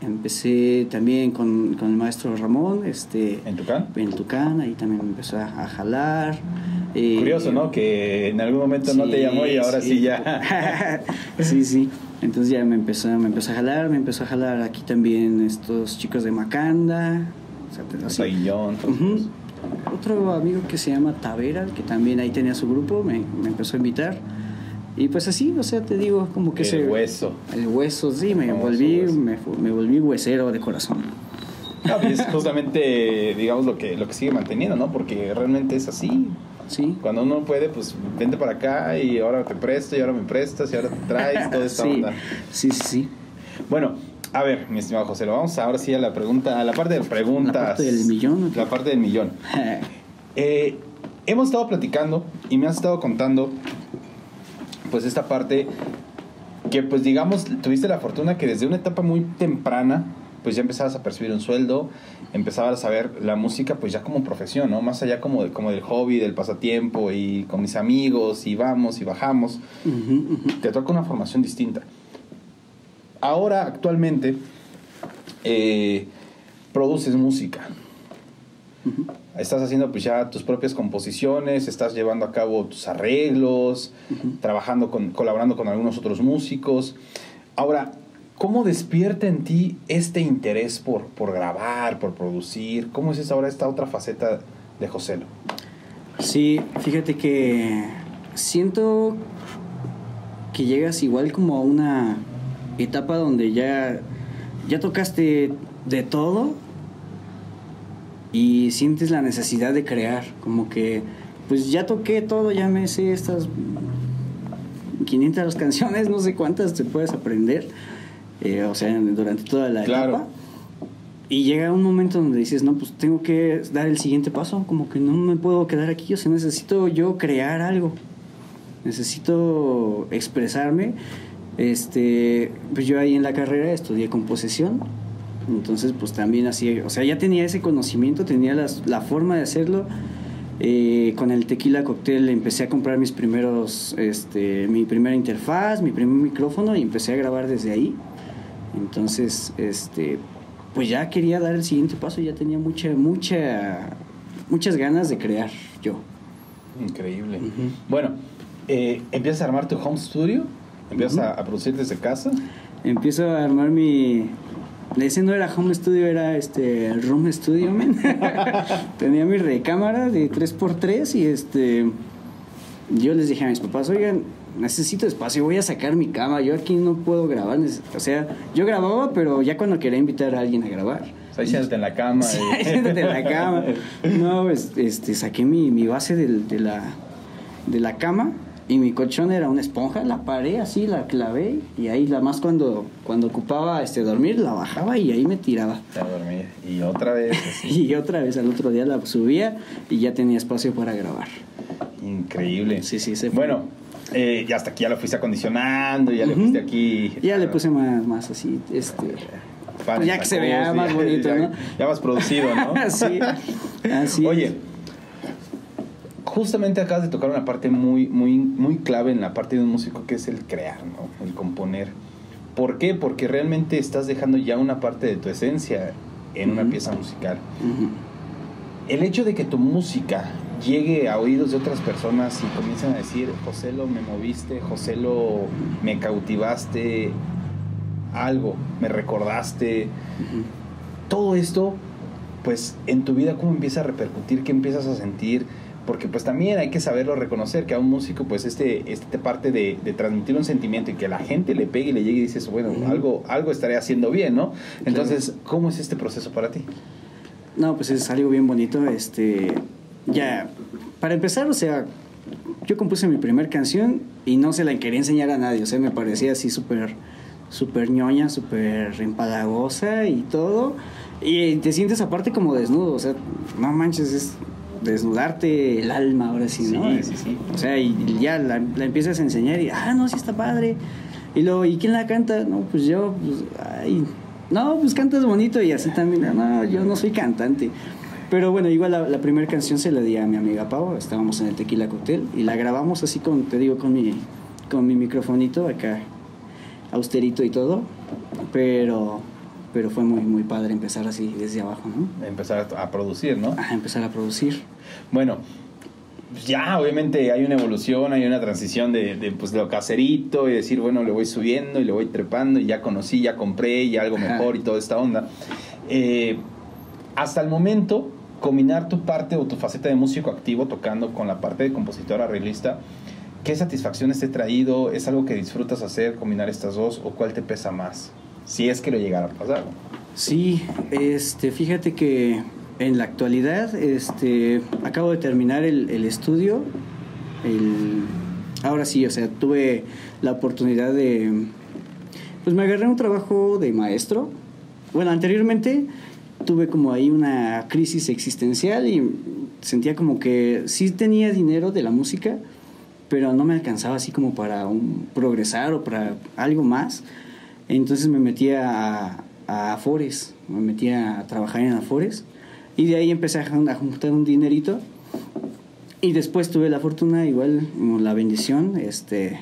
empecé también con, con el maestro Ramón, este, ¿En Tucán? en Tucán, ahí también me empezó a, a jalar. Eh, Curioso, ¿no? Que en algún momento no te llamó y ahora sí, ya. sí, sí. Entonces ya me empezó, me empezó a jalar, me empezó a jalar aquí también estos chicos de Macanda. O sea, todos Ujú. esos. Otro amigo que se llama Tavera, que también ahí tenía su grupo, me, me empezó a invitar. Y pues así, o sea, te digo, como que El se... hueso. El hueso, sí, me volví, me, me volví huesero de corazón. No, y es justamente, digamos, lo que, lo que sigue manteniendo, ¿no? Porque realmente es así. Sí. Cuando uno puede, pues vente para acá y ahora te presto y ahora me prestas y ahora te traes, toda esta sí. onda. sí, sí, sí. Bueno, a ver, mi estimado José, lo vamos ahora sí a la pregunta, a la parte de preguntas. La parte del millón. La parte del millón. Eh, hemos estado platicando y me has estado contando, pues esta parte que, pues digamos, tuviste la fortuna que desde una etapa muy temprana, pues ya empezabas a percibir un sueldo, empezabas a ver la música, pues ya como profesión, ¿no? Más allá como, de, como del hobby, del pasatiempo y con mis amigos y vamos y bajamos Ujú, ujú. te toca una formación distinta. Ahora, actualmente, eh, produces música. Estás haciendo pues ya tus propias composiciones, estás llevando a cabo tus arreglos, trabajando con, colaborando con algunos otros músicos. Ahora, ¿cómo despierta en ti este interés por, por grabar, por producir? ¿Cómo es ahora esta otra faceta de Joselo? Sí, fíjate que siento que llegas igual como a una etapa donde ya, ya tocaste de todo y sientes la necesidad de crear, como que pues ya toqué todo, ya me sé estas 500 canciones, no sé cuántas te puedes aprender, eh, o sea, durante toda la Claro. etapa. Y llega un momento donde dices, no, pues tengo que dar el siguiente paso, como que no me puedo quedar aquí, o sea, necesito yo crear algo, necesito expresarme. Este, pues yo ahí en la carrera estudié composición, entonces pues también así, o sea, ya tenía ese conocimiento, tenía las- la forma de hacerlo. Eh, con el tequila cóctel empecé a comprar mis primeros, este, mi primera interfaz, mi primer micrófono y empecé a grabar desde ahí. Entonces, este, pues ya quería dar el siguiente paso, ya tenía mucha, mucha, muchas ganas de crear yo. Increíble. Bueno, eh, empiezas a armar tu home studio, empiezas a, a producir desde casa. Empiezo a armar mi... Ese no era home studio, era este room studio, man. Tenía mi recámara de 3x3 y este... Yo les dije a mis papás, oigan, necesito espacio, voy a sacar mi cama, yo aquí no puedo grabar. O sea, yo grababa, pero ya cuando quería invitar a alguien a grabar. O sea, ahí siéntate en la cama. Sí, y- siéntate en la cama. No, pues, este, saqué mi, mi base de, la, de la cama y mi colchón era una esponja, la paré así, la clavé y ahí la más cuando, cuando ocupaba este, dormir la bajaba y ahí me tiraba. A dormir. Y otra vez. Y otra vez al otro día la subía y ya tenía espacio para grabar. Increíble. Sí, sí, se fue. Bueno, eh, y hasta aquí ya lo fuiste acondicionando, ya le fuiste aquí. Ya le puse más, más así, este... paneles ya que se vea más bonito, ya- ¿no? Ya más producido, ¿no? sí, así Oye, es. Justamente acabas de tocar una parte muy, muy, muy clave en la parte de un músico que es el crear, ¿no? El componer. ¿Por qué? Porque realmente estás dejando ya una parte de tu esencia en una pieza musical. El hecho de que tu música llegue a oídos de otras personas y comiencen a decir, José lo me moviste, José lo me cautivaste, algo, me recordaste, todo esto, pues en tu vida cómo empieza a repercutir, qué empiezas a sentir, porque pues también hay que saberlo reconocer, que a un músico pues este, este parte de, de transmitir un sentimiento y que la gente le pegue y le llegue y dices, bueno, algo, algo estaré haciendo bien, ¿no? Entonces, ¿cómo es este proceso para ti? No, pues es algo bien bonito. Este, ya, para empezar, o sea, yo compuse mi primer canción y no se la quería enseñar a nadie. O sea, me parecía así súper, súper ñoña, súper empalagosa y todo. Y te sientes aparte como desnudo. O sea, no manches, es desnudarte el alma ahora sí, ¿no? Sí, sí, sí. O sea, y ya la, la empiezas a enseñar y, ah, no, sí está padre. Y luego, ¿y quién la canta? No, pues yo, pues, ay, no, pues cantas bonito y así también. No, yo no soy cantante. Pero bueno, igual la, la primera canción se la di a mi amiga Pau, estábamos en el Tequila Cocktail y la grabamos así con, te digo, con mi, con mi microfonito acá, austerito y todo. Pero, pero fue muy, muy padre empezar así desde abajo, ¿no? Empezar a, producir, ¿no? A empezar a producir. Bueno, ya obviamente hay una evolución, hay una transición de, de, pues, lo caserito y decir, bueno, le voy subiendo y le voy trepando y ya conocí, ya compré y algo Ajá. mejor y toda esta onda. Eh, hasta el momento, combinar tu parte o tu faceta de músico activo tocando con la parte de compositor arreglista, ¿qué satisfacciones te ha traído? ¿Es algo que disfrutas hacer, combinar estas dos o cuál te pesa más? Si es que lo llegara a pasar. Sí, este, fíjate que en la actualidad, este, acabo de terminar el, el estudio. El, ahora sí, o sea, tuve la oportunidad de, pues me agarré un trabajo de maestro. Bueno, anteriormente tuve como ahí una crisis existencial y sentía como que sí tenía dinero de la música, pero no me alcanzaba así como para un, progresar o para algo más. Entonces me metí a, a Afores, me metí a trabajar en Afores y de ahí empecé a jun- a juntar un dinerito y después tuve la fortuna, igual la bendición, este,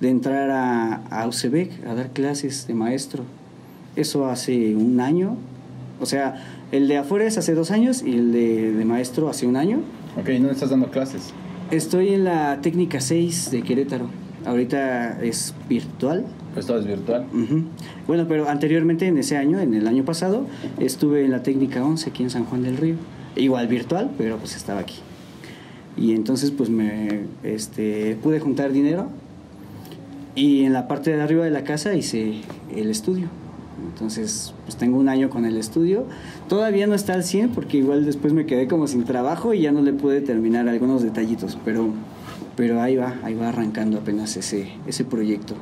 de entrar a, a UCEBEC a dar clases de maestro. Eso hace un año, o sea, el de Afores hace dos años y el de, de maestro hace un año. Ok, ¿no estás dando clases? Estoy en la técnica 6 de Querétaro. Ahorita es virtual. Pues todo es virtual. Ujú. Bueno, pero anteriormente en ese año, en el año pasado, estuve en la técnica 11 aquí en San Juan del Río. Igual virtual, pero pues estaba aquí. Y entonces pues me este, pude juntar dinero y en la parte de arriba de la casa hice el estudio. Entonces, pues tengo un año con el estudio. Todavía no está al 100 porque igual después me quedé como sin trabajo y ya no le pude terminar algunos detallitos, pero, pero ahí va, ahí va arrancando apenas ese, ese proyecto.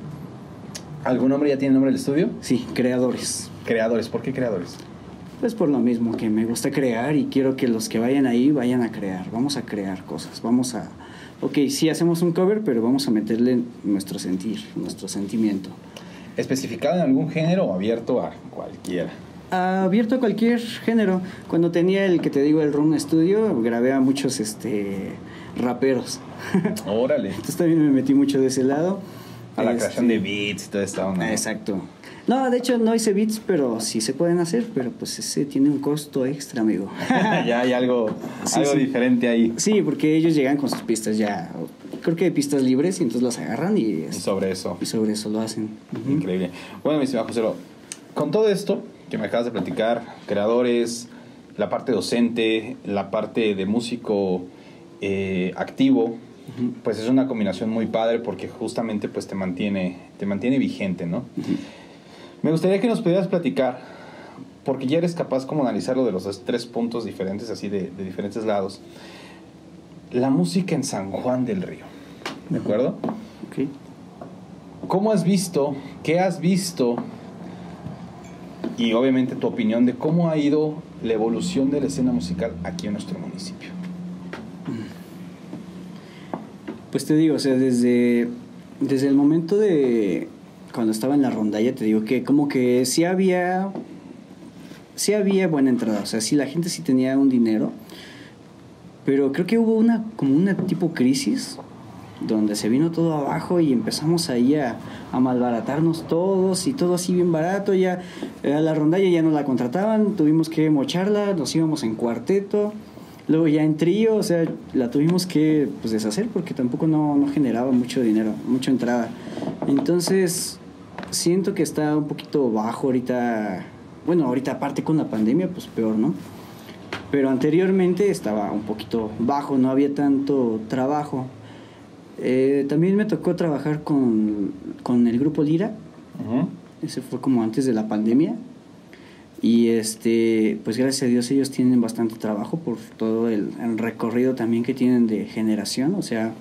¿Algún nombre ya tiene nombre del estudio? Sí, creadores. Creadores, ¿por qué creadores? Pues por lo mismo que me gusta crear y quiero que los que vayan ahí vayan a crear. Vamos a crear cosas. Vamos a. Ok, sí hacemos un cover, pero vamos a meterle nuestro sentir, nuestro sentimiento. ¿Especificado en algún género o abierto a cualquiera? Abierto a cualquier género. Cuando tenía el que te digo, el Room Studio, grabé a muchos este, raperos. Órale. Entonces también me metí mucho de ese lado. A la Este, creación de beats y toda esta. Exacto. No, de hecho no hice beats, pero sí se pueden hacer, pero pues ese tiene un costo extra, amigo. ya hay algo, Sí, algo sí. diferente ahí. Sí, porque ellos llegan con sus pistas ya, creo que pistas libres y entonces las agarran y, Y sobre eso. y sobre eso lo hacen. Increíble. Bueno, mi estimado José, con todo esto que me acabas de platicar, creadores, la parte docente, la parte de músico eh, activo, pues es una combinación muy padre porque justamente pues te mantiene, te mantiene vigente, ¿no? Me gustaría que nos pudieras platicar, porque ya eres capaz como analizarlo de los tres puntos diferentes, así de, de diferentes lados, la música en San Juan del Río, ¿de acuerdo? Ok. ¿Cómo has visto, qué has visto y obviamente tu opinión de cómo ha ido la evolución de la escena musical aquí en nuestro municipio? Pues te digo, o sea, desde, desde el momento de cuando estaba en la rondalla, te digo que como que sí había, sí había buena entrada, o sea, sí la gente sí tenía un dinero, pero creo que hubo una, como una tipo crisis donde se vino todo abajo y empezamos ahí a, a malbaratarnos todos y todo así bien barato, ya eh, la rondalla ya no la contrataban, tuvimos que mocharla, nos íbamos en cuarteto, luego ya en trío, o sea, la tuvimos que pues, deshacer porque tampoco no, no generaba mucho dinero, mucha entrada. Entonces, siento que está un poquito bajo ahorita, bueno, ahorita aparte con la pandemia, pues peor, ¿no? Pero anteriormente estaba un poquito bajo, no había tanto trabajo. Eh, también me tocó trabajar con, con el grupo Lira, ese fue como antes de la pandemia. Y este, pues gracias a Dios ellos tienen bastante trabajo por todo el, el recorrido también que tienen de generación. O sea,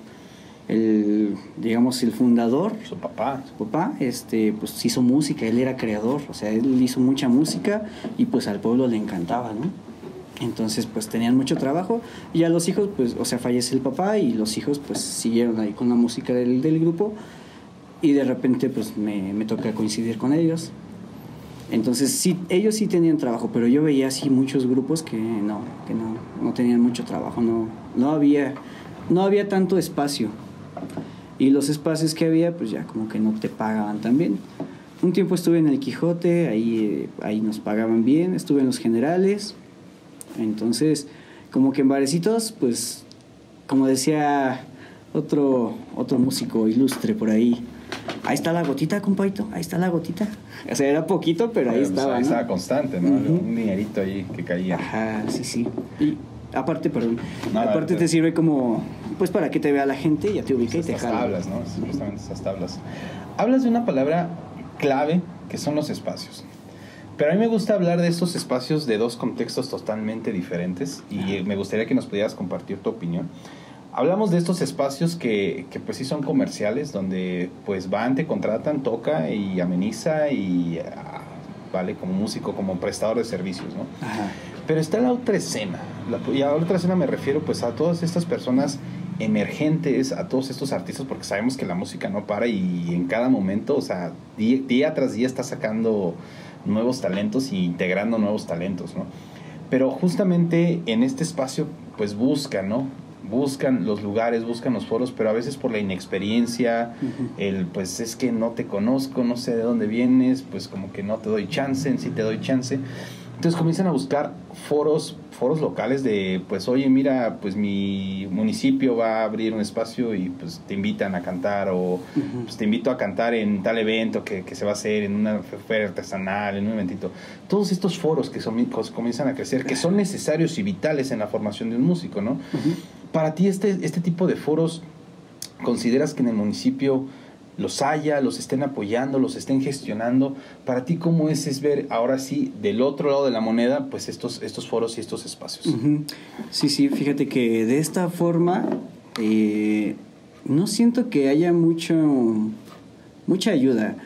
el, digamos, el fundador, Su papá. su papá, este, pues hizo música, él era creador, o sea, él hizo mucha música y pues al pueblo le encantaba, ¿no? Entonces, pues tenían mucho trabajo y a los hijos, pues, o sea, fallece el papá y los hijos, pues, siguieron ahí con la música del, del grupo y de repente, pues, me, me toca coincidir con ellos. Entonces, sí, ellos sí tenían trabajo, pero yo veía así muchos grupos que no, que no, no tenían mucho trabajo, no, no había, no había tanto espacio. Y los espacios que había, pues ya como que no te pagaban tan bien. Un tiempo estuve en el Quijote, ahí, ahí nos pagaban bien, estuve en los generales. Entonces, como que en barecitos, pues, como decía otro, otro músico ilustre por ahí, ahí está la gotita, compadito, ahí está la gotita. O sea, era poquito, pero ahí Pues, estaba. ahí ¿no? estaba constante, ¿no? Ujú. Un dinerito ahí que caía. Ajá, sí, sí. Y aparte, perdón, No, aparte te sirve como, pues para que te vea la gente, ya te ubica y te jala. tablas, ¿no? Justamente esas tablas. Hablas de una palabra clave que son los espacios. Pero a mí me gusta hablar de estos espacios de dos contextos totalmente diferentes y eh, me gustaría que nos pudieras compartir tu opinión. Hablamos de estos espacios que, que pues sí son comerciales, donde pues van, te contratan, toca y ameniza y ah, vale como músico, como prestador de servicios, ¿no? Ajá. Pero está la otra escena. La- y a la otra escena me refiero pues a todas estas personas emergentes, a todos estos artistas, porque sabemos que la música no para y en cada momento, o sea, día, día tras día está sacando nuevos talentos y integrando nuevos talentos, ¿no? Pero justamente en este espacio pues buscan, ¿no? Buscan los lugares, buscan los foros, pero a veces por la inexperiencia, el pues es que no te conozco, no sé de dónde vienes, pues como que no te doy chance, en sí te doy chance. Entonces comienzan a buscar foros, foros locales de, pues oye, mira, pues mi municipio va a abrir un espacio y pues te invitan a cantar o pues te invito a cantar en tal evento que, que se va a hacer, en una feria artesanal, en un eventito. Todos estos foros que son, cos- comienzan a crecer, que son necesarios y vitales en la formación de un músico, ¿no? Para ti este, este tipo de foros, ¿consideras que en el municipio los haya, los estén apoyando, los estén gestionando. Para ti, ¿cómo es, ver ahora sí del otro lado de la moneda, pues estos, estos foros y estos espacios? Sí, sí, fíjate que de esta forma eh, no siento que haya mucho, mucha ayuda.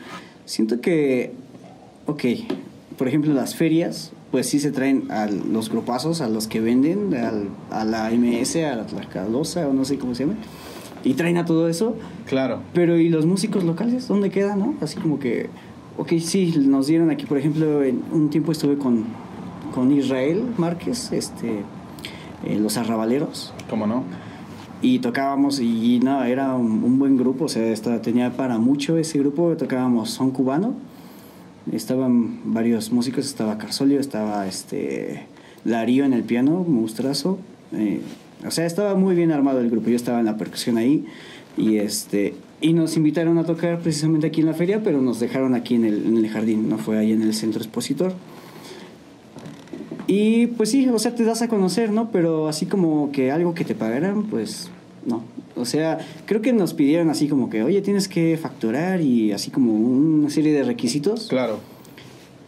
Siento que, ok, por ejemplo, las ferias, pues sí se traen a los grupazos, a los que venden, al- a la MS, a la Tlacalosa, o no sé cómo se llama, y traen a todo eso. Claro. Pero ¿y los músicos locales? ¿Dónde quedan, no? Así como que, ok, sí, nos dieron aquí, por ejemplo, en un tiempo estuve con, con Israel Márquez, este, eh, los arrabaleros, ¿Cómo no? y tocábamos, y, no, era un, un buen grupo, o sea, esta- tenía para mucho ese grupo, tocábamos son cubano, estaban varios músicos, estaba Carsolio, estaba este, Darío en el piano, monstruazo, eh, o sea, estaba muy bien armado el grupo, yo estaba en la percusión ahí, y este y nos invitaron a tocar precisamente aquí en la feria, pero nos dejaron aquí en el, en el jardín, no fue ahí en el centro expositor. Y pues sí, o sea, te das a conocer, ¿no? Pero así como que algo que te pagaran, pues no. O sea, creo que nos pidieron así como que, oye, tienes que facturar y así como una serie de requisitos. Claro.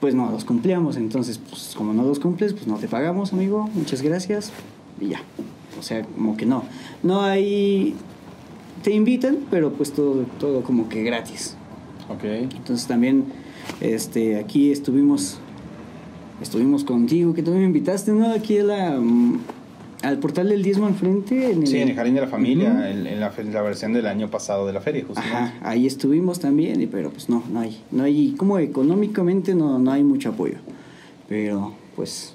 Pues no los cumplíamos, entonces, pues como no los cumples, pues no te pagamos, amigo, muchas gracias y ya. O sea, como que no. No hay... Te invitan, pero pues todo, todo como que gratis. Ok. Entonces también este, aquí estuvimos estuvimos contigo, que tú me invitaste, ¿no? Aquí a la, mm, al portal del diezmo al frente. En Sí, en el Jardín de la Familia, en, en la, versión del año pasado de la feria, justamente. Ajá, ahí estuvimos también, pero pues no, no hay, no hay, como económicamente no, no hay mucho apoyo. Pero pues,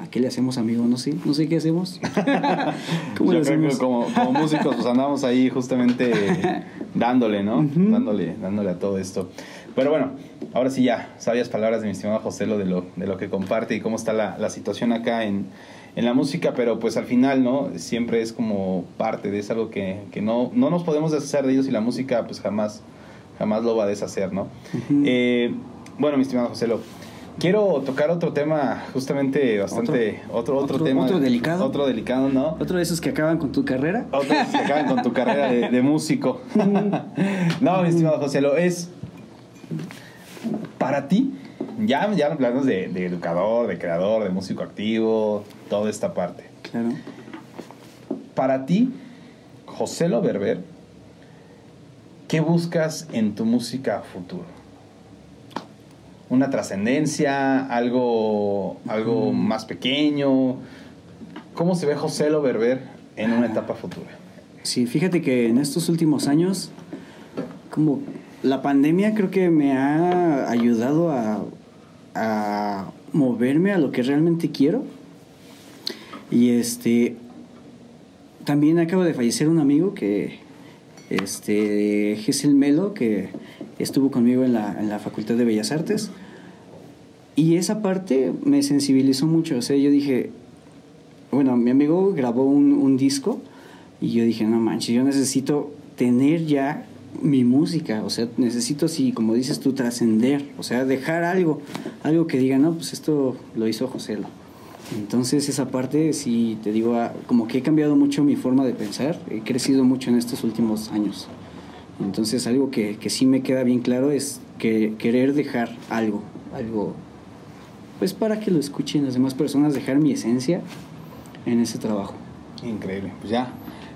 ¿a qué le hacemos, amigo? No sé, no sé qué hacemos. ¿Cómo Yo le creo que hacemos? como, como músicos pues andamos ahí justamente dándole, ¿no? Dándole, dándole a todo esto. Pero bueno, ahora sí ya, sabias palabras de mi estimado José lo de lo, de lo que comparte y cómo está la, la situación acá en, en la música, pero pues al final, ¿no? Siempre es como parte de es algo que, que no, no nos podemos deshacer de ellos y la música pues jamás, jamás lo va a deshacer, ¿no? Eh, bueno, mi estimado José lo quiero tocar otro tema justamente bastante, otro, otro, Otro- tema. otro delicado. Otro delicado, ¿no? Otro de esos que acaban con tu carrera. Otros que acaban con tu carrera de, de músico. no, mi estimado José, lo es para ti. Ya, ya hablamos de, de educador, de creador, de músico activo, toda esta parte. Claro. Para ti, José Lo Berber, ¿qué buscas en tu música futuro? ¿Una trascendencia? ¿Algo, algo más pequeño? ¿Cómo se ve José Lo Berber en una etapa futura? Sí, fíjate que en estos últimos años, como la pandemia creo que me ha ayudado a, a moverme a lo que realmente quiero. Y este, también acaba de fallecer un amigo que, este, Gesel Melo, que estuvo conmigo en la, en la Facultad de Bellas Artes. Y esa parte me sensibilizó mucho. O sea, yo dije, bueno, mi amigo grabó un, un disco y yo dije, no manches, yo necesito tener ya mi música, o sea, necesito así, como dices tú, trascender, o sea, dejar algo, algo que diga, no, pues esto lo hizo José. Lo. Entonces esa parte, sí, te digo, ah, como que he cambiado mucho mi forma de pensar, he crecido mucho en estos últimos años. Entonces algo que, que sí me queda bien claro es que querer dejar algo, algo, pues para que lo escuchen las demás personas, dejar mi esencia en ese trabajo. Increíble. Pues ya,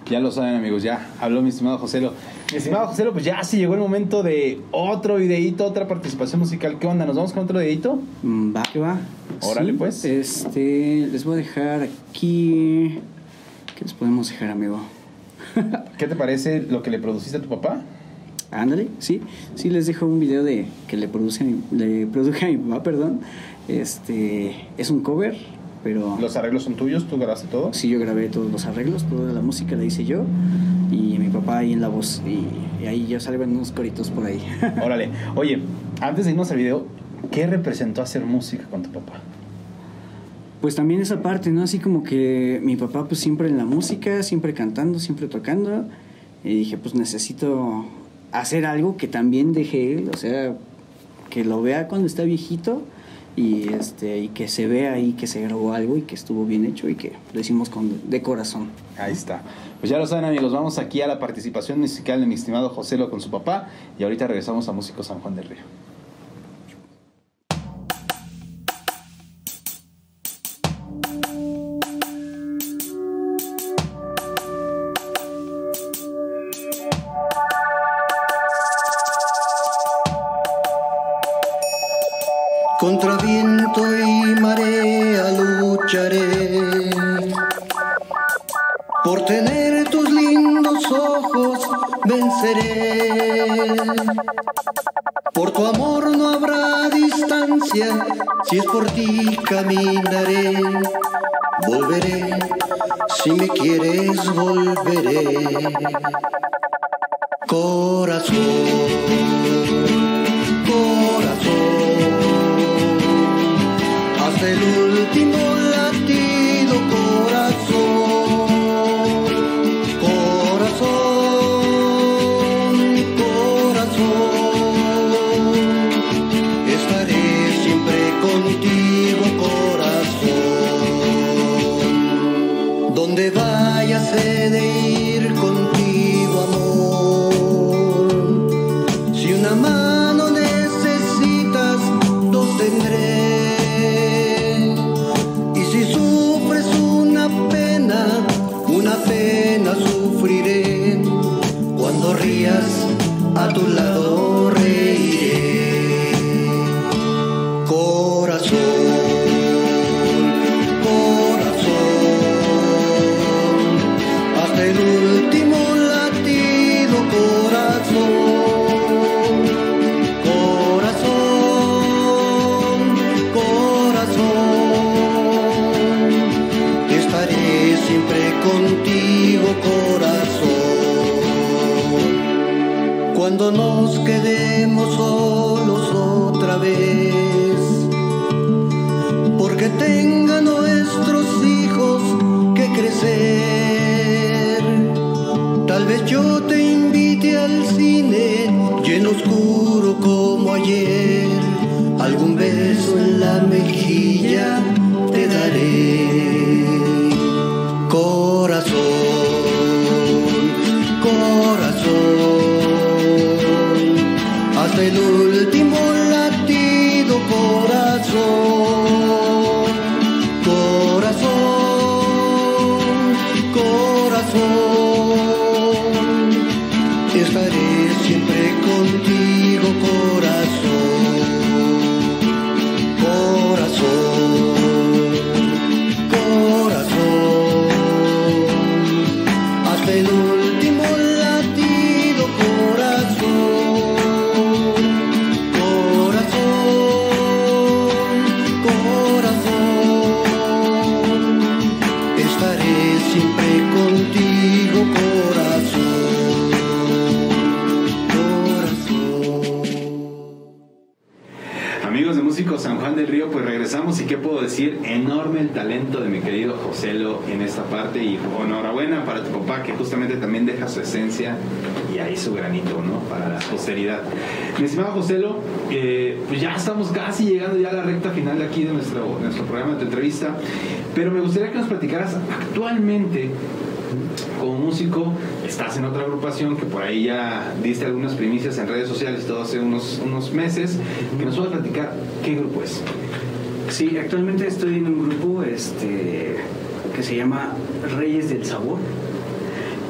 ya lo saben amigos, ya habló mi estimado Joselo. Mi estimado Joselo, pues ya se llegó el momento de otro videíto, otra participación musical. ¿Qué onda? ¿Nos vamos con otro videíto? Mm, Va, que va. Órale, pues. Este, les voy a dejar aquí. ¿Qué les podemos dejar, amigo? ¿Qué te parece lo que le produciste a tu papá? Ándale, sí. Sí, les dejo un video de que le produce mi, le produje a mi papá, perdón. Este, es un cover, pero Los arreglos son tuyos, tú grabaste todo. sí yo grabé todos los arreglos, toda la música la hice yo y mi papá ahí en la voz y, y ahí ya salgan unos coritos por ahí. Órale. Oye, antes de irnos al video, ¿qué representó hacer música con tu papá? Pues también esa parte, ¿no? Así como que mi papá pues siempre en la música, siempre cantando, siempre tocando. Y dije, pues necesito hacer algo que también deje él, o sea, que lo vea cuando está viejito y este y que se vea ahí que se grabó algo y que estuvo bien hecho y que lo hicimos con de corazón. Ahí está. Pues ya lo saben amigos, vamos aquí a la participación musical de mi estimado Joselo con su papá y ahorita regresamos a Músico San Juan del Río. Si es por ti caminaré. Volveré, si me quieres volveré. Corazón, corazón, hasta el último Nos quedemos solos otra vez, porque tengan nuestros hijos que crecer. Pero me gustaría que nos platicaras actualmente como músico, estás en otra agrupación que por ahí ya diste algunas primicias en redes sociales todo hace unos, unos meses, que nos puedas platicar qué grupo es. Sí, actualmente estoy en un grupo este, que se llama Reyes del Sabor.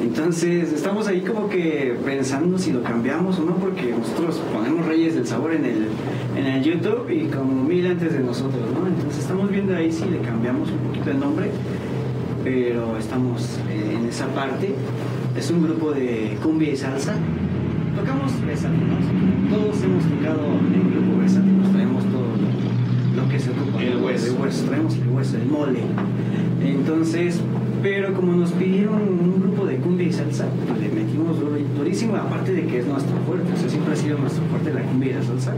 Entonces estamos ahí como que pensando si lo cambiamos o no, porque nosotros ponemos Reyes del Sabor en el, en el YouTube y como mil antes de nosotros, ¿no? Entonces estamos viendo ahí si le cambiamos un poquito el nombre, pero estamos eh, en esa parte. Es un grupo de cumbia y salsa. Tocamos versátil, ¿no? Todos hemos tocado en el grupo versátil, nos traemos todo lo, lo que se ocupa. El hueso. El traemos el hueso, el mole. Entonces, pero como nos pidieron un grupo de cumbia y salsa, pues le metimos durísimo, aparte de que es nuestro fuerte, o sea, siempre ha sido nuestro fuerte la cumbia y la salsa.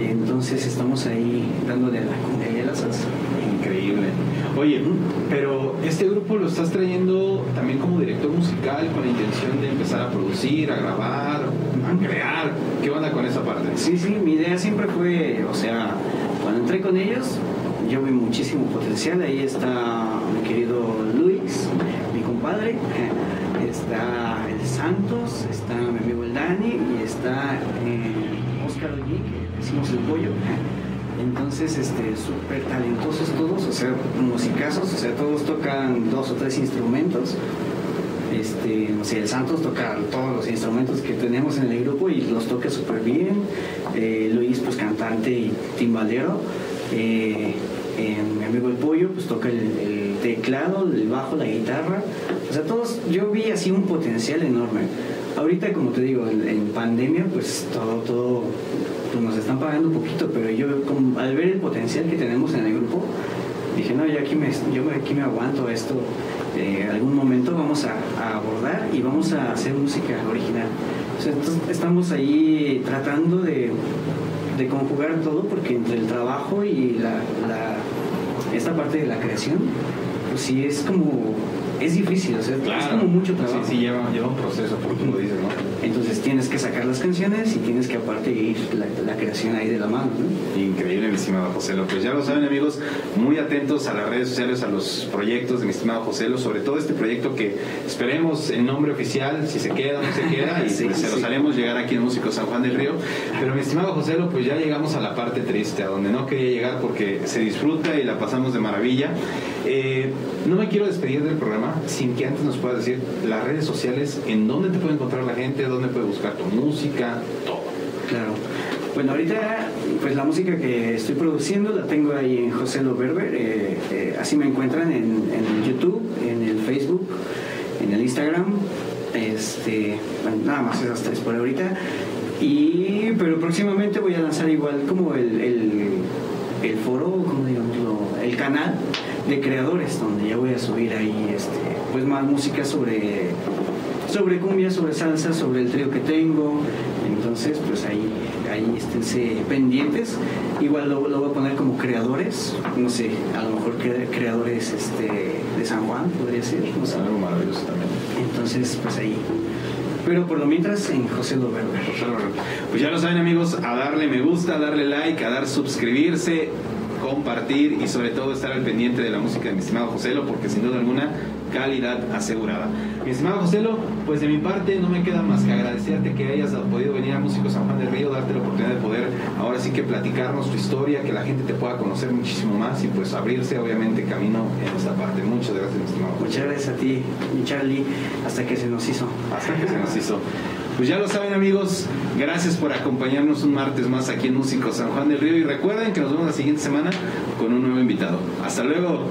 Entonces estamos ahí dándole a la cumbia y a la salsa. Increíble. Oye, pero este grupo lo estás trayendo también como director musical con la intención de empezar a producir, a grabar, a crear. ¿Qué onda con esa parte? Sí, sí, mi idea siempre fue, o sea, Cuando entré con ellos, yo vi muchísimo potencial. Ahí está mi querido Luis, mi compadre, está el Santos, está mi amigo el Dani y está eh, Oscar Ollí, que decimos el pollo. Entonces, este, súper talentosos todos, o sea, musicazos, o sea, todos tocan dos o tres instrumentos. Este, no sé, el Santos toca todos los instrumentos que tenemos en el grupo y los toca súper bien. Eh, Luis, pues cantante y timbalero. Eh, eh, mi amigo el Pollo, pues toca el, teclado, el bajo, la guitarra. O sea, todos, yo vi así un potencial enorme. Ahorita, como te digo, en, pandemia, pues todo, todo, pues nos están pagando poquito, pero yo al ver el potencial que tenemos en el grupo, dije, no, yo aquí me, yo aquí me aguanto esto. Eh, algún momento vamos a, a abordar y vamos a hacer música original. O sea, entonces estamos ahí tratando de, de conjugar todo porque entre el trabajo y la, la- esta parte de la creación, pues sí es como, es difícil, o sea, es como mucho trabajo. Sí, sí, lleva, lleva un proceso, por como dices, ¿no? Tienes que sacar las canciones y tienes que aparte ir la, la creación ahí de la mano, ¿no? Increíble, mi estimado Joselo. Pues ya lo saben, amigos, muy atentos a las redes sociales, a los proyectos de mi estimado Joselo, sobre todo este proyecto que esperemos el nombre oficial, si se queda o no se queda, y Sí, pues se los haremos llegar aquí en Músico San Juan del Río. Pero mi estimado Joselo, pues ya llegamos a la parte triste, a donde no quería llegar porque se disfruta y la pasamos de maravilla. Eh, no me quiero despedir del programa sin que antes nos puedas decir las redes sociales, en dónde te puede encontrar la gente, dónde puede buscar tu música, todo. Claro. Bueno, ahorita, pues la música que estoy produciendo la tengo ahí en José Lo Berber. eh, eh, así me encuentran en, en YouTube, en el Facebook, en el Instagram. Este, bueno, nada más esas tres por ahorita. Y, pero próximamente voy a lanzar igual como el, el, foro, como digámoslo, el canal de creadores, donde ya voy a subir ahí este, pues más música sobre sobre cumbia, sobre salsa, sobre el trío que tengo. Entonces, pues ahí, ahí esténse pendientes. Igual lo, lo voy a poner como creadores, no sé, a lo mejor cre- creadores este, de San Juan, podría ser, no sé. Algo maravilloso también. Entonces, pues ahí. Pero por lo mientras en José Loberber. Pues ya lo saben amigos, a darle me gusta, a darle like, a dar suscribirse, compartir y sobre todo estar al pendiente de la música de mi estimado Joselo, porque sin duda alguna, calidad asegurada. Mi estimado Joselo, pues de mi parte no me queda más que agradecerte que hayas podido venir a Músico San Juan del Río, darte la oportunidad de poder ahora sí que platicarnos tu historia, que la gente te pueda conocer muchísimo más y pues abrirse obviamente camino en esta parte. Muchas gracias mi estimado Joselo. Muchas gracias a ti, mi Charlie, hasta que se nos hizo. hasta que se nos hizo. Pues ya lo saben amigos, gracias por acompañarnos un martes más aquí en Músico San Juan del Río y recuerden que nos vemos la siguiente semana con un nuevo invitado. Hasta luego.